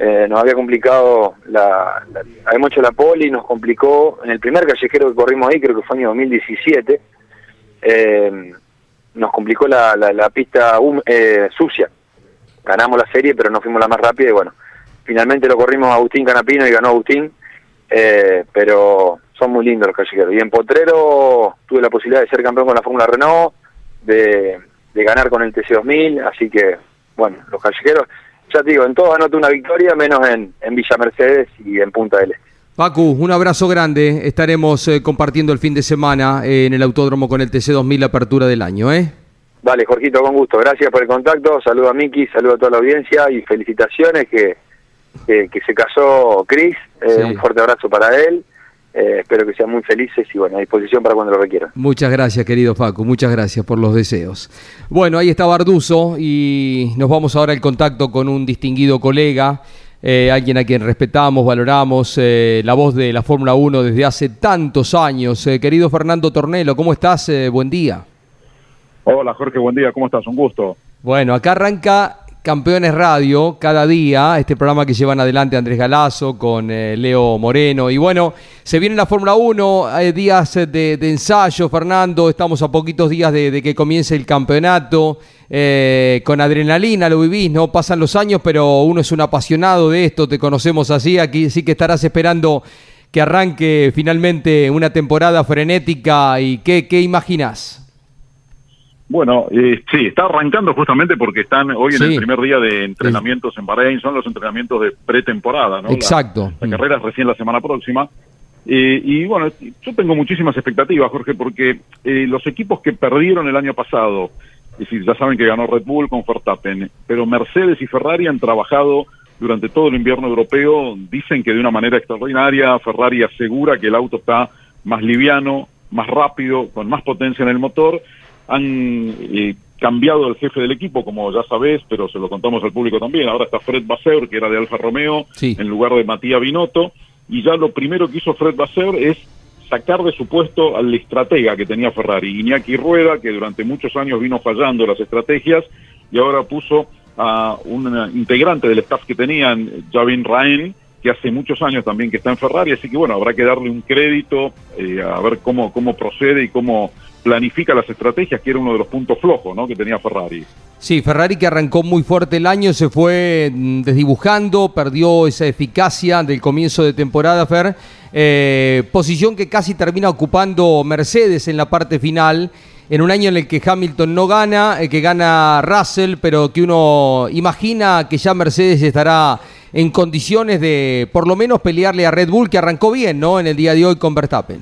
eh, nos había complicado, la, la, habíamos hecho la poli, nos complicó en el primer callejero que corrimos ahí, creo que fue en 2017, eh, nos complicó la, la, pista eh, sucia. Ganamos la serie, pero no fuimos la más rápida y bueno, finalmente lo corrimos a Agustín Canapino y ganó Agustín, eh, pero son muy lindos los callejeros. Y en Potrero tuve la posibilidad de ser campeón con la Fórmula Renault, de, ganar con el TC2000, así que bueno, los callejeros ya te digo, en todos anoto una victoria, menos en, en Villa Mercedes y en Punta del Este. Pacu, un abrazo grande. Estaremos eh, compartiendo el fin de semana eh, en el autódromo con el TC2000, apertura del año, ¿eh? Vale, Jorgito, con gusto. Gracias por el contacto. Saludo a Miki, saludo a toda la audiencia y felicitaciones que, que, se casó Cris. Eh, un fuerte abrazo para él. Eh, espero que sean muy felices y bueno, a disposición para cuando lo requieran. Muchas gracias, querido Facu, muchas gracias por los deseos. Bueno, ahí está Barduso y nos vamos ahora al contacto con un distinguido colega, eh, alguien a quien respetamos, valoramos, eh, la voz de la Fórmula 1 desde hace tantos años. querido Fernando Tornelo, ¿cómo estás? buen día. Hola Jorge, buen día, ¿cómo estás? Un gusto. Bueno, acá arranca Campeones Radio, cada día, este programa que llevan adelante Andrés Galazo con eh, Leo Moreno. Y bueno, se viene la Fórmula 1, hay días de, ensayo, Fernando, estamos a poquitos días de, que comience el campeonato. Eh, con adrenalina lo vivís, ¿no? Pasan los años, pero uno es un apasionado de esto, te conocemos así, aquí sí que estarás esperando que arranque finalmente una temporada frenética y ¿qué, qué imaginás? Bueno, eh, sí, está arrancando justamente porque están hoy en el primer día de entrenamientos en Bahrein, son los entrenamientos de pretemporada, ¿no? Exacto. La, carrera es recién la semana próxima. Eh, y bueno, yo tengo muchísimas expectativas, Jorge, porque eh, los equipos que perdieron el año pasado, es decir, ya saben que ganó Red Bull con Verstappen, pero Mercedes y Ferrari han trabajado durante todo el invierno europeo, dicen que de una manera extraordinaria, Ferrari asegura que el auto está más liviano, más rápido, con más potencia en el motor, han eh, cambiado el jefe del equipo, como ya sabés, pero se lo contamos al público también. Ahora está Fred Basser, que era de Alfa Romeo, en lugar de Matías Binotto. Y ya lo primero que hizo Fred Basser es sacar de su puesto al estratega que tenía Ferrari, Iñaki Rueda, que durante muchos años vino fallando las estrategias y ahora puso a un integrante del staff que tenían, Javin Raen, que hace muchos años también que está en Ferrari, así que bueno, habrá que darle un crédito eh, a ver cómo, cómo procede y cómo planifica las estrategias, que era uno de los puntos flojos ¿no? que tenía Ferrari. Sí, Ferrari que arrancó muy fuerte el año, se fue mm, desdibujando, perdió esa eficacia del comienzo de temporada, Fer. Eh, posición que casi termina ocupando Mercedes en la parte final, en un año en el que Hamilton no gana, el que gana Russell, pero que uno imagina que ya Mercedes estará en condiciones de por lo menos pelearle a Red Bull, que arrancó bien, ¿no? En el día de hoy con Verstappen.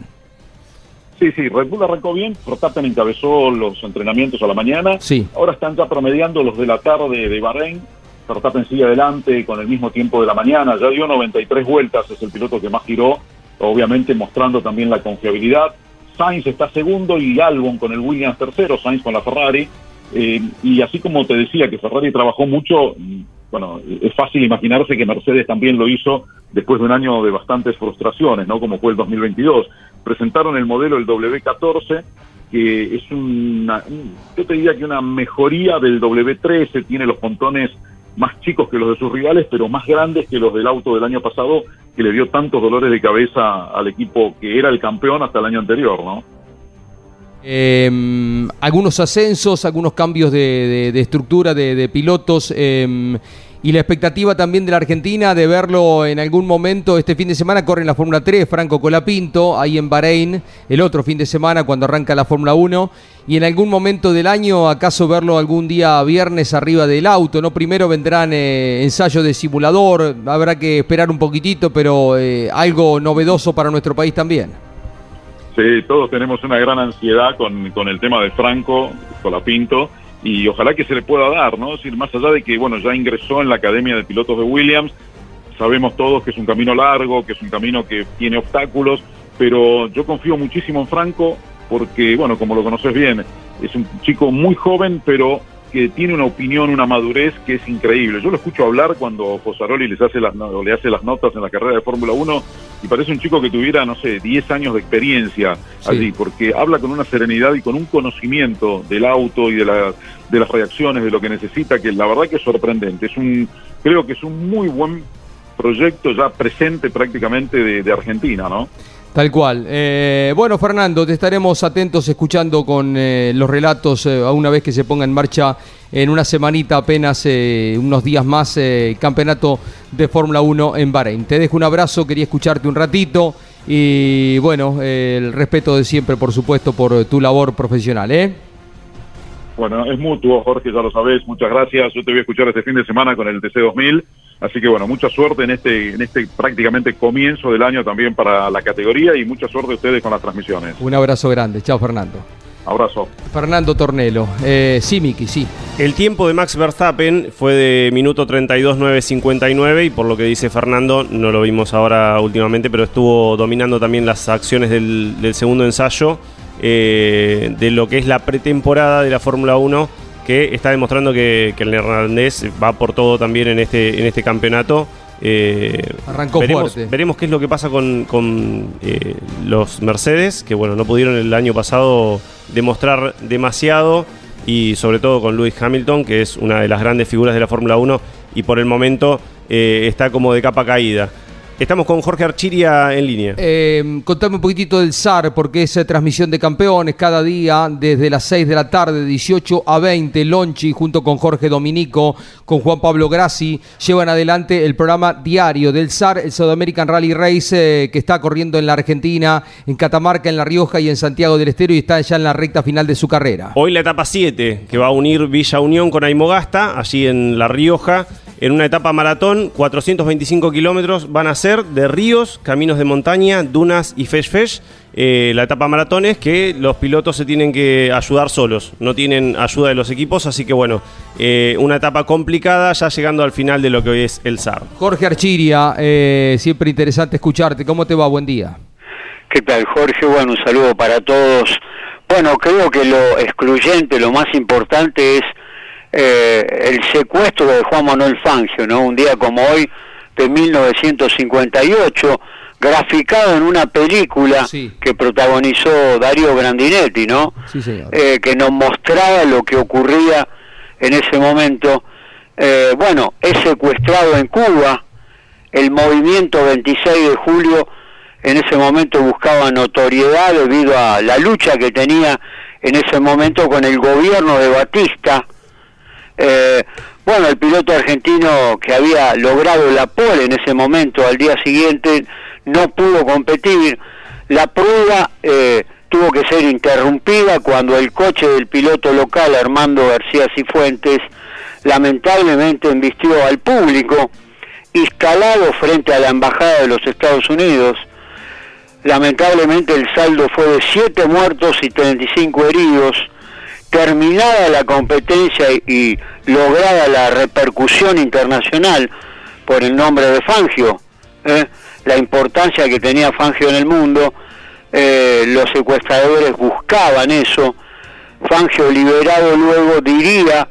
Sí, sí, Red Bull arrancó bien, Verstappen encabezó los entrenamientos a la mañana. Sí. Ahora están ya promediando los de la tarde de Bahrein. Verstappen sigue adelante con el mismo tiempo de la mañana, ya dio 93 vueltas, es el piloto que más giró, obviamente mostrando también la confiabilidad. Sainz está segundo y Albon con el Williams tercero, Sainz con la Ferrari. Eh, y así como te decía que Ferrari trabajó mucho, bueno, es fácil imaginarse que Mercedes también lo hizo después de un año de bastantes frustraciones, ¿no? Como fue el 2022 presentaron el modelo el W14, que es una, yo te diría que una mejoría del W13, tiene los pontones más chicos que los de sus rivales, pero más grandes que los del auto del año pasado, que le dio tantos dolores de cabeza al equipo que era el campeón hasta el año anterior, ¿no? Em, algunos ascensos, algunos cambios de, estructura de, pilotos. Eh, y la expectativa también de la Argentina de verlo en algún momento este fin de semana. Corre en la Fórmula 3 Franco Colapinto ahí en Bahrein el otro fin de semana cuando arranca la Fórmula 1 y en algún momento del año acaso verlo algún día viernes arriba del auto no primero vendrán eh, ensayos de simulador habrá que esperar un poquitito pero eh, algo novedoso para nuestro país también todos tenemos una gran ansiedad con, con el tema de Franco Colapinto y ojalá que se le pueda dar, ¿no? Es decir, más allá de que, bueno, ya ingresó en la Academia de Pilotos de Williams, sabemos todos que es un camino largo, que es un camino que tiene obstáculos, pero yo confío muchísimo en Franco porque, bueno, como lo conoces bien, es un chico muy joven, pero que tiene una opinión, una madurez que es increíble. Yo lo escucho hablar cuando Fosaroli les hace las, le hace las notas en la carrera de Fórmula 1 y parece un chico que tuviera, no sé, 10 años de experiencia allí, porque habla con una serenidad y con un conocimiento del auto y de, la, de las reacciones, de lo que necesita, que la verdad que es sorprendente. Es un, creo que es un muy buen proyecto ya presente prácticamente de, de Argentina, ¿no? Tal cual. Eh, bueno, Fernando, te estaremos atentos escuchando con eh, los relatos eh, a una vez que se ponga en marcha en una semanita, apenas eh, unos días más, eh, campeonato de Fórmula 1 en Bahrein. Te dejo un abrazo, quería escucharte un ratito y bueno, el respeto de siempre, por supuesto, por tu labor profesional. ¿eh? Bueno, es mutuo, Jorge, ya lo sabés. Muchas gracias. Yo te voy a escuchar este fin de semana con el TC2000. Así que bueno, mucha suerte en este, en este prácticamente comienzo del año también para la categoría y mucha suerte a ustedes con las transmisiones. Un abrazo grande. Chao, Fernando. Abrazo. Fernando Tornelo. Eh, sí, Miki, sí. El tiempo de Max Verstappen fue de minuto 32.959 y por lo que dice Fernando, no lo vimos ahora últimamente, pero estuvo dominando también las acciones del, del segundo ensayo eh, de lo que es la pretemporada de la Fórmula 1 que está demostrando que, que el neerlandés va por todo también en este, en este campeonato. Eh, Arrancó veremos, fuerte. veremos qué es lo que pasa con, con, eh, los Mercedes, que bueno, no pudieron el año pasado demostrar demasiado, y sobre todo con Lewis Hamilton, que es una de las grandes figuras de la Fórmula 1, y por el momento eh, está como de capa caída. Estamos con Jorge Archiria en línea. Eh, contame un poquitito del SAR, porque es eh, transmisión de campeones cada día, desde las 6 de la tarde, 18 a 20. Lonchi, junto con Jorge Dominico, con Juan Pablo Grassi, llevan adelante el programa diario del SAR, el South American Rally Race, eh, que está corriendo en la Argentina, en Catamarca, en La Rioja y en Santiago del Estero, y está ya en la recta final de su carrera. Hoy la etapa 7, que va a unir Villa Unión con Aymogasta, allí en La Rioja, en una etapa maratón, 425 kilómetros, van a ser de ríos, caminos de montaña, dunas y fesh fesh. Eh, la etapa maratón es que los pilotos se tienen que ayudar solos, no tienen ayuda de los equipos, así que bueno, eh, una etapa complicada ya llegando al final de lo que hoy es el SAR. Jorge Archiria, eh, siempre interesante escucharte. ¿Cómo te va? Buen día. ¿Qué tal, Jorge? Bueno, un saludo para todos. Bueno, creo que lo excluyente, lo más importante es eh, el secuestro de Juan Manuel Fangio, ¿no? Un día como hoy, de 1958, graficado en una película Sí. que protagonizó Darío Grandinetti, ¿no? Sí, señor. Eh, que nos mostraba lo que ocurría en ese momento. Eh, bueno, es secuestrado en Cuba, el movimiento 26 de julio en ese momento buscaba notoriedad debido a la lucha que tenía en ese momento con el gobierno de Batista. Eh, bueno, el piloto argentino que había logrado la pole en ese momento, al día siguiente no pudo competir. La prueba eh, tuvo que ser interrumpida cuando el coche del piloto local, Armando García Cifuentes, lamentablemente embistió al público, instalado frente a la Embajada de los Estados Unidos. Lamentablemente el saldo fue de 7 muertos y 35 heridos. Terminada la competencia y, lograda la repercusión internacional por el nombre de Fangio, ¿eh? la importancia que tenía Fangio en el mundo, eh, los secuestradores buscaban eso. Fangio liberado luego diría,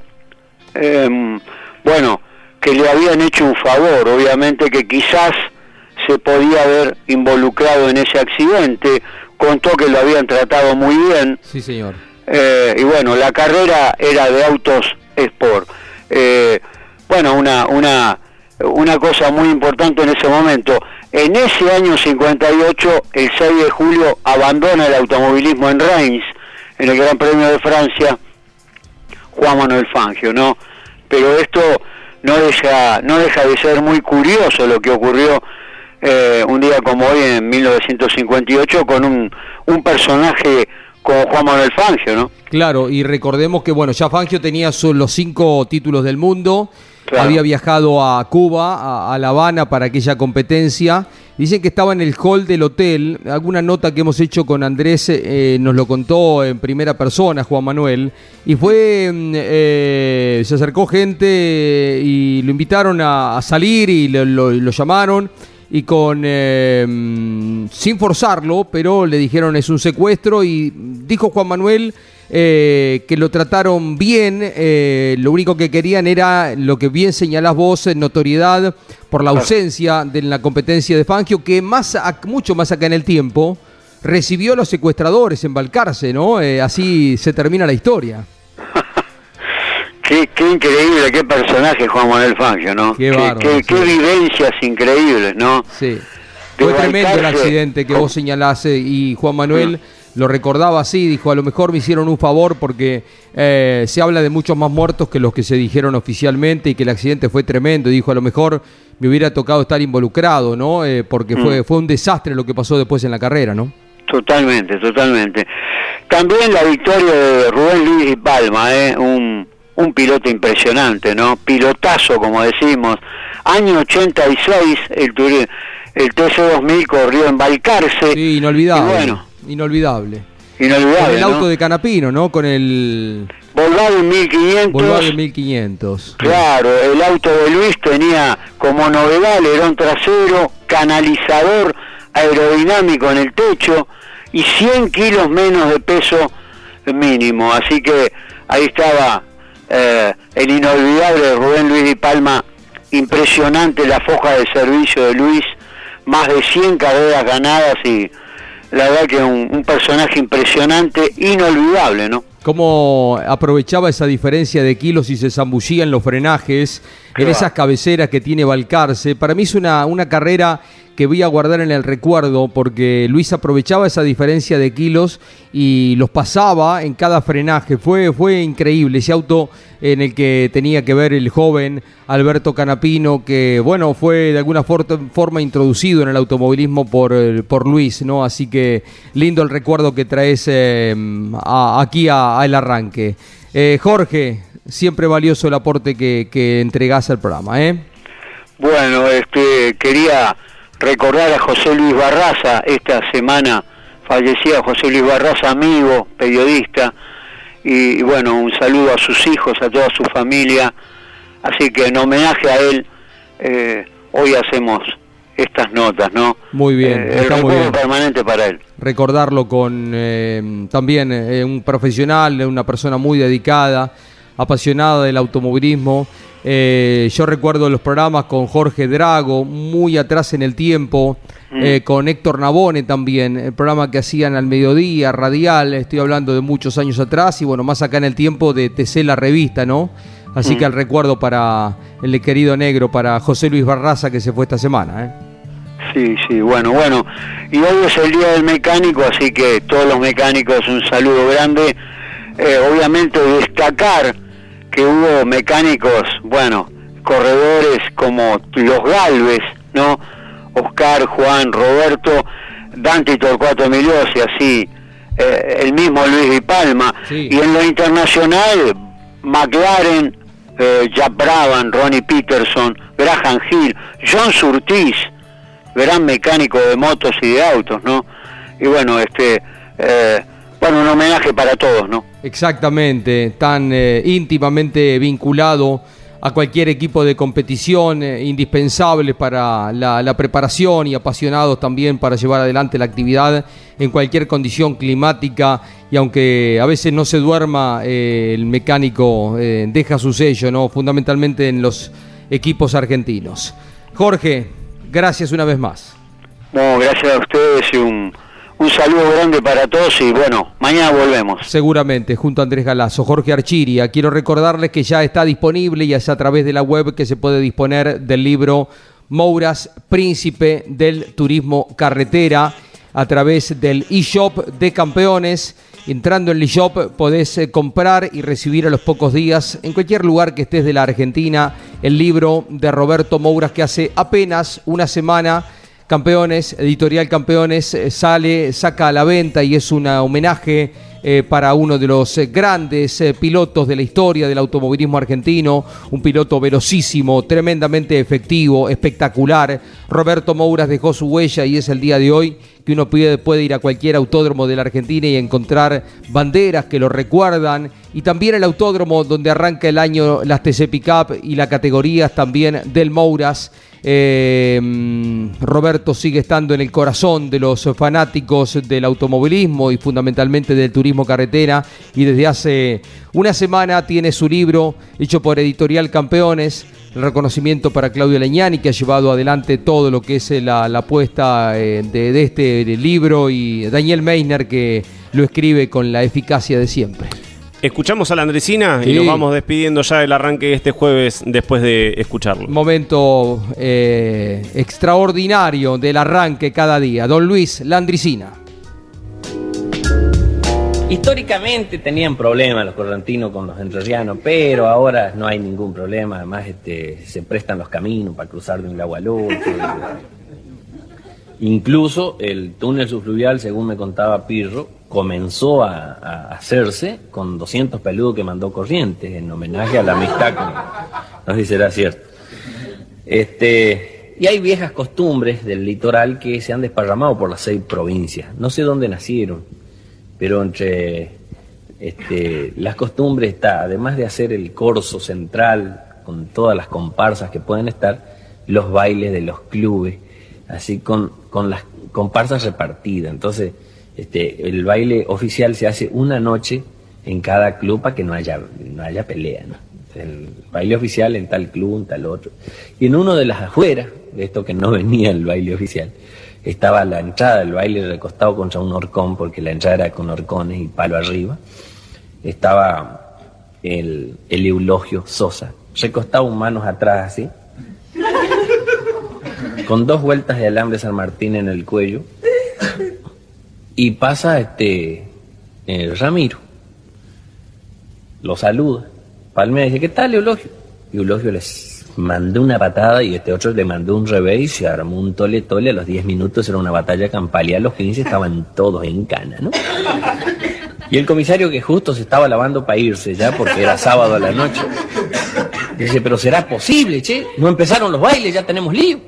em, bueno, que le habían hecho un favor, obviamente que quizás se podía haber involucrado en ese accidente, contó que lo habían tratado muy bien, Sí, señor. Eh, y bueno, la carrera era de autos Sport. Eh, bueno, una, una, una cosa muy importante en ese momento. En ese año 58, el 6 de julio, abandona el automovilismo en Reims, en el Gran Premio de Francia, Juan Manuel Fangio, ¿no? Pero esto no deja, no deja de ser muy curioso lo que ocurrió eh, un día como hoy en 1958 con un, un personaje Juan Manuel Fangio, ¿no? Claro, y recordemos que bueno, ya Fangio tenía los cinco títulos del mundo, Claro. había viajado a Cuba, a, a La Habana para aquella competencia. Dicen que estaba en el hall del hotel. Alguna nota que hemos hecho con Andrés eh, nos lo contó en primera persona Juan Manuel. Y fue, mm, eh, se acercó gente y lo invitaron a, a salir y lo, lo- lo llamaron y con eh, sin forzarlo, pero le dijeron es un secuestro y dijo Juan Manuel eh, que lo trataron bien, eh, lo único que querían era lo que bien señalás vos, eh, notoriedad por la ausencia de la competencia de Fangio, que más mucho más acá en el tiempo recibió a los secuestradores en Balcarce, ¿no? Eh, así se termina la historia. Qué, qué increíble, qué personaje Juan Manuel Fangio, ¿no? Qué bárbaro, qué, qué sí. vivencias increíbles, ¿no? Sí. Fue tremendo el accidente que vos señalaste y Juan Manuel lo recordaba así, dijo, a lo mejor me hicieron un favor porque eh, se habla de muchos más muertos que los que se dijeron oficialmente y que el accidente fue tremendo. Dijo, a lo mejor me hubiera tocado estar involucrado, ¿no? Eh, porque fue, fue un desastre lo que pasó después en la carrera, ¿no? Totalmente, totalmente. También la victoria de Rubén Luis y Palma, ¿eh? un, un piloto impresionante, ¿no? Pilotazo, como decimos. Año 86, el, el TC2000 corrió en Balcarce. Sí, inolvidable. Y bueno, Inolvidable. inolvidable, Con el ¿no? auto de Canapino, ¿no? Con el Volkswagen 1500. Volkswagen 1500. Claro, el auto de Luis tenía como novedad alerón trasero, canalizador aerodinámico en el techo y 100 kilos menos de peso mínimo. Así que ahí estaba eh, el inolvidable Rubén Luis Di Palma, impresionante la foja de servicio de Luis, más de 100 carreras ganadas y la verdad que un, un personaje impresionante, inolvidable, ¿no? cómo aprovechaba esa diferencia de kilos y se zambullía en los frenajes, en esas cabeceras que tiene Balcarce. Para mí es una, una carrera que voy a guardar en el recuerdo porque Luis aprovechaba esa diferencia de kilos y los pasaba en cada frenaje. Fue, fue increíble ese auto en el que tenía que ver el joven Alberto Canapino, que bueno, fue de alguna for- forma introducido en el automovilismo por, eh, por Luis, ¿no? Así que lindo el recuerdo que traes eh, a- aquí a- al arranque. Eh, Jorge, siempre valioso el aporte que, que entregás al programa, ¿eh? Bueno, este, quería recordar a José Luis Barraza, esta semana fallecía José Luis Barraza, amigo, periodista, y, y bueno, un saludo a sus hijos, a toda su familia, así que en homenaje a él, eh, hoy hacemos estas notas, ¿no? Muy bien, Eh, el está muy bien. permanente para él. recordarlo con eh, también eh, un profesional, una persona muy dedicada, apasionada del automovilismo. Eh, yo recuerdo los programas con Jorge Drago, muy atrás en el tiempo, eh, con Héctor Nabone también, el programa que hacían al mediodía, radial, estoy hablando de muchos años atrás, y bueno, más acá en el tiempo de TC La Revista, ¿no? Así Mm. que el recuerdo para el querido negro, para José Luis Barraza, que se fue esta semana, ¿eh? Sí, sí, bueno, bueno. Y hoy es el Día del Mecánico, así que todos los mecánicos un saludo grande. Eh, obviamente destacar que hubo mecánicos, bueno, corredores como los Galvez, ¿no? Oscar, Juan, Roberto, Dante y Torcuato Emiliosi, así, eh, el mismo Luis Di Palma. Sí. Y en lo internacional, McLaren, eh, Jack Brabham, Ronnie Peterson, Graham Hill, John Surtees, gran mecánico de motos y de autos, ¿no? Y bueno, este, eh, bueno, un homenaje para todos, ¿no? Exactamente, tan eh, íntimamente vinculado a cualquier equipo de competición, eh, indispensable para la, preparación y apasionados también para llevar adelante la actividad en cualquier condición climática y aunque a veces no se duerma, eh, el mecánico eh, deja su sello, ¿no? fundamentalmente en los equipos argentinos. Jorge, gracias una vez más. Gracias a ustedes y un, un saludo grande para todos y bueno, mañana volvemos. Seguramente, junto a Andrés Galazo, Jorge Archiria. Quiero recordarles que ya está disponible y es a través de la web que se puede disponer del libro Mouras, Príncipe del Turismo Carretera, a través del eShop de Campeones. Entrando en el eShop podés eh, comprar y recibir a los pocos días, en cualquier lugar que estés de la Argentina, el libro de Roberto Mouras que hace apenas una semana Campeones, editorial Campeones, eh, sale, saca a la venta y es un homenaje eh, para uno de los eh, grandes eh, pilotos de la historia del automovilismo argentino, un piloto velocísimo, tremendamente efectivo, espectacular. Roberto Mouras dejó su huella y es el día de hoy que uno puede, puede ir a cualquier autódromo de la Argentina y encontrar banderas que lo recuerdan y también el autódromo donde arranca el año las TC Pickup y las categorías también del Mouras. Eh, mm, Roberto sigue estando en el corazón de los fanáticos del automovilismo y fundamentalmente del turismo carretera y desde hace una semana tiene su libro hecho por Editorial Campeones, el reconocimiento para Claudio Leñani que ha llevado adelante todo lo que es eh, la, apuesta eh, de, de este libro y Daniel Meisner que lo escribe con la eficacia de siempre. Escuchamos a la Andresina Sí. y nos vamos despidiendo ya del arranque este jueves después de escucharlo. Momento eh, extraordinario del arranque cada día. Don Luis Landricina. Históricamente tenían problemas los correntinos con los entrerrianos, pero ahora no hay ningún problema. Además, este, se prestan los caminos para cruzar de un lago al otro. (laughs) Incluso el túnel subfluvial, según me contaba Pirro, comenzó a, hacerse con 200 peludos que mandó Corrientes en homenaje a la amistad con... No sé si será cierto. Este, y hay viejas costumbres del litoral que se han desparramado por las seis provincias. No sé dónde nacieron, pero entre este, las costumbres está, además de hacer el corso central con todas las comparsas que pueden estar, los bailes de los clubes, así con, con las comparsas repartidas. Entonces, este, el baile oficial se hace una noche en cada club para que no haya, no haya pelea. El baile oficial en tal club, en tal otro. Y en uno de las afueras, de esto que no (laughs) venía el baile oficial, estaba la entrada del baile recostado contra un horcón, porque la entrada era con horcones y palo arriba. Estaba el, el Eulogio Sosa, recostado manos atrás así, con dos vueltas de alambre San Martín en el cuello, y pasa este el Ramiro, lo saluda, palmea dice, ¿qué tal Eulogio? Y Eulogio les mandó una patada y este otro le mandó un revés y se armó un tole tole, a los 10 minutos era una batalla campal y a los 15 estaban (laughs) todos en cana, ¿no? Y el comisario que justo se estaba lavando para irse ya porque era sábado a la noche. Dice, pero será posible, che, no empezaron los bailes, ya tenemos lío.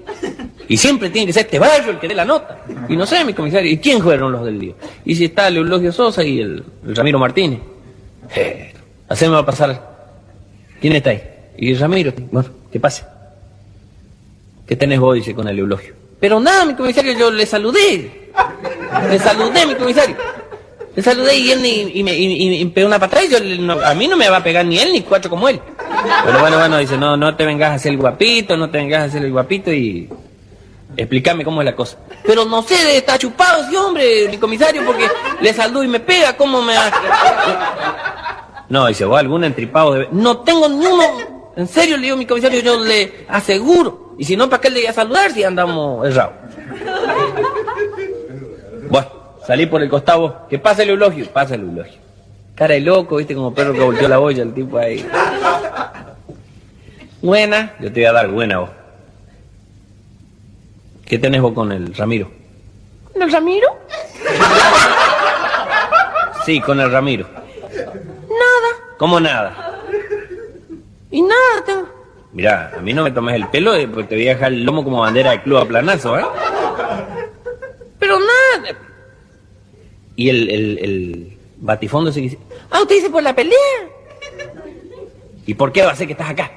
Y siempre tiene que ser este barrio el que dé la nota. Y no sé, mi comisario, ¿y quién fueron los del lío? Y si está el Eulogio Sosa y el, Ramiro Martínez. Eh, haceme va a pasar. ¿Quién está ahí? Y Ramiro, bueno, que pase. ¿Qué tenés vos? Dice con el Eulogio. Pero nada, mi comisario, yo le saludé. Le saludé, mi comisario. Le saludé y él ni- y me, y- y- y pegó una patada y yo a mí no me va a pegar ni él ni cuatro como él. Pero bueno, bueno, dice, no, no te vengas a hacer el guapito, no te vengas a hacer el guapito y explícame cómo es la cosa. Pero no sé, está chupado ese hombre, mi comisario, porque le saludó y me pega, ¿cómo me va- No, dice, vos algún entripado de... No tengo ni uno, en serio le digo mi comisario, yo le aseguro. Y si no, ¿para qué le voy a saludar si andamos errados? Bueno, salí por el costado. ¿Qué pasa el eulogio? Pasa el eulogio. Cara de loco, viste, como perro que volteó la olla, el tipo ahí. Buena, yo te voy a dar buena vos. ¿Qué tenés vos con el Ramiro? ¿Con el Ramiro? Sí, con el Ramiro. Nada. ¿Cómo nada? Y nada, tengo. Mirá, a mí no me tomes el pelo eh, porque te voy a dejar el lomo como bandera de club a planazo, ¿eh? Pero nada. Y el, el, el batifondo ese que dice, Ah, usted dice por la pelea. ¿y por qué va a ser que estás acá?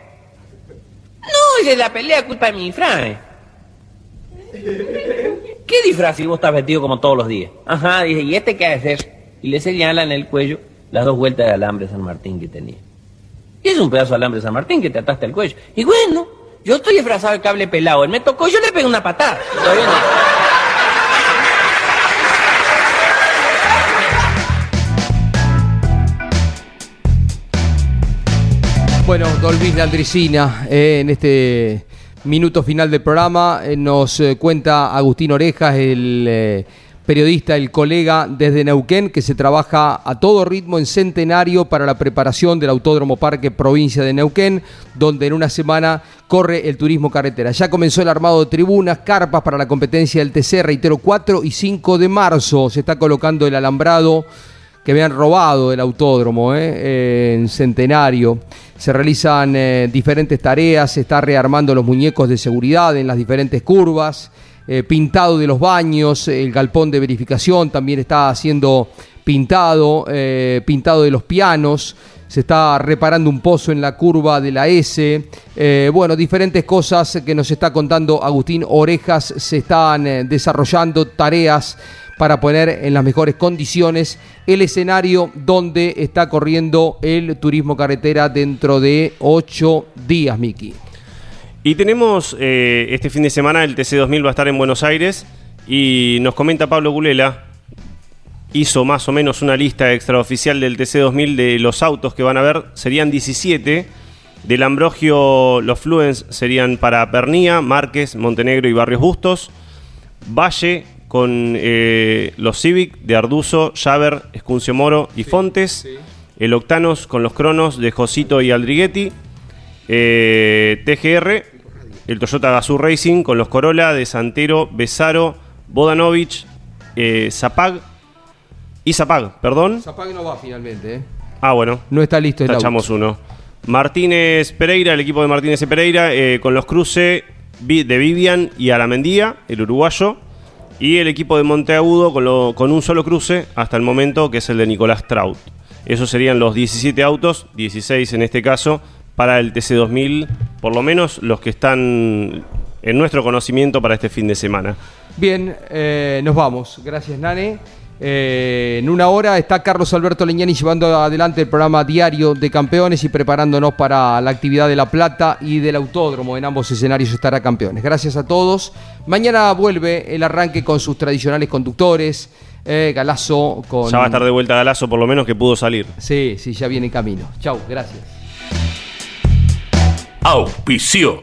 No, dice la pelea culpa de mi disfraz. (laughs) ¿Qué disfraz si vos estás vestido como todos los días? Ajá, dice, ¿y este qué ha de ser? Y le señala en el cuello las dos vueltas de alambre San Martín que tenía. Y es un pedazo de alambre San Martín que te ataste al cuello. Y bueno, yo estoy disfrazado de cable pelado. Él me tocó, yo le pegué una patada. Bueno, Don Luis Landricina, eh, en este minuto final del programa eh, nos eh, cuenta Agustín Orejas, el eh, periodista, el colega desde Neuquén, que se trabaja a todo ritmo en Centenario para la preparación del Autódromo Parque Provincia de Neuquén, donde en una semana corre el turismo carretera. Ya comenzó el armado de tribunas, carpas para la competencia del TC, reitero, 4 y 5 de marzo. Se está colocando el alambrado que habían robado el autódromo ¿eh? Eh, en Centenario. Se realizan eh, diferentes tareas, se está rearmando los muñecos de seguridad en las diferentes curvas, eh, pintado de los baños, el galpón de verificación también está siendo pintado, pintado de los pianos, se está reparando un pozo en la curva de la S, bueno, diferentes cosas que nos está contando Agustín Orejas, se están desarrollando tareas para poner en las mejores condiciones el escenario donde está corriendo el turismo carretera dentro de ocho días, Miki. Y tenemos eh, este fin de semana el TC2000 va a estar en Buenos Aires y nos comenta Pablo Gulela hizo más o menos una lista extraoficial del TC2000 de los autos que van a ver. Serían 17. Del Ambrogio, los Fluence serían para Pernía, Márquez, Montenegro y Barrios Bustos. Valle con eh, los Civic de Arduzo, Javer, Escuncio Moro y Fontes. El Octanos con los Cronos de Josito y Aldriguetti. Eh, TGR, el Toyota Gazoo Racing con los Corolla de Santero, Besaro, Bodanovich, eh, Zapag y Zapag, perdón. Zapag no va finalmente, ¿eh? Ah, bueno. No está listo el auto. Tachamos uno. Martínez Pereira, el equipo de Martínez y Pereira, eh, con los cruces de Vivian y Aramendía, el uruguayo. Y el equipo de Monteagudo con, lo- con un solo cruce hasta el momento, que es el de Nicolás Traut. Esos serían los 17 autos, 16 en este caso, para el TC2000, por lo menos los que están en nuestro conocimiento para este fin de semana. Bien, eh, nos vamos. Gracias, Nane. Eh, en una hora está Carlos Alberto Leñani llevando adelante el programa diario de campeones y preparándonos para la actividad de La Plata y del autódromo. En ambos escenarios estará campeones. Gracias a todos. Mañana vuelve el arranque con sus tradicionales conductores. eh, Galazo con. Ya va a estar de vuelta Galazo, por lo menos que pudo salir. Sí, sí, ya viene en camino. Chau, gracias. Auspició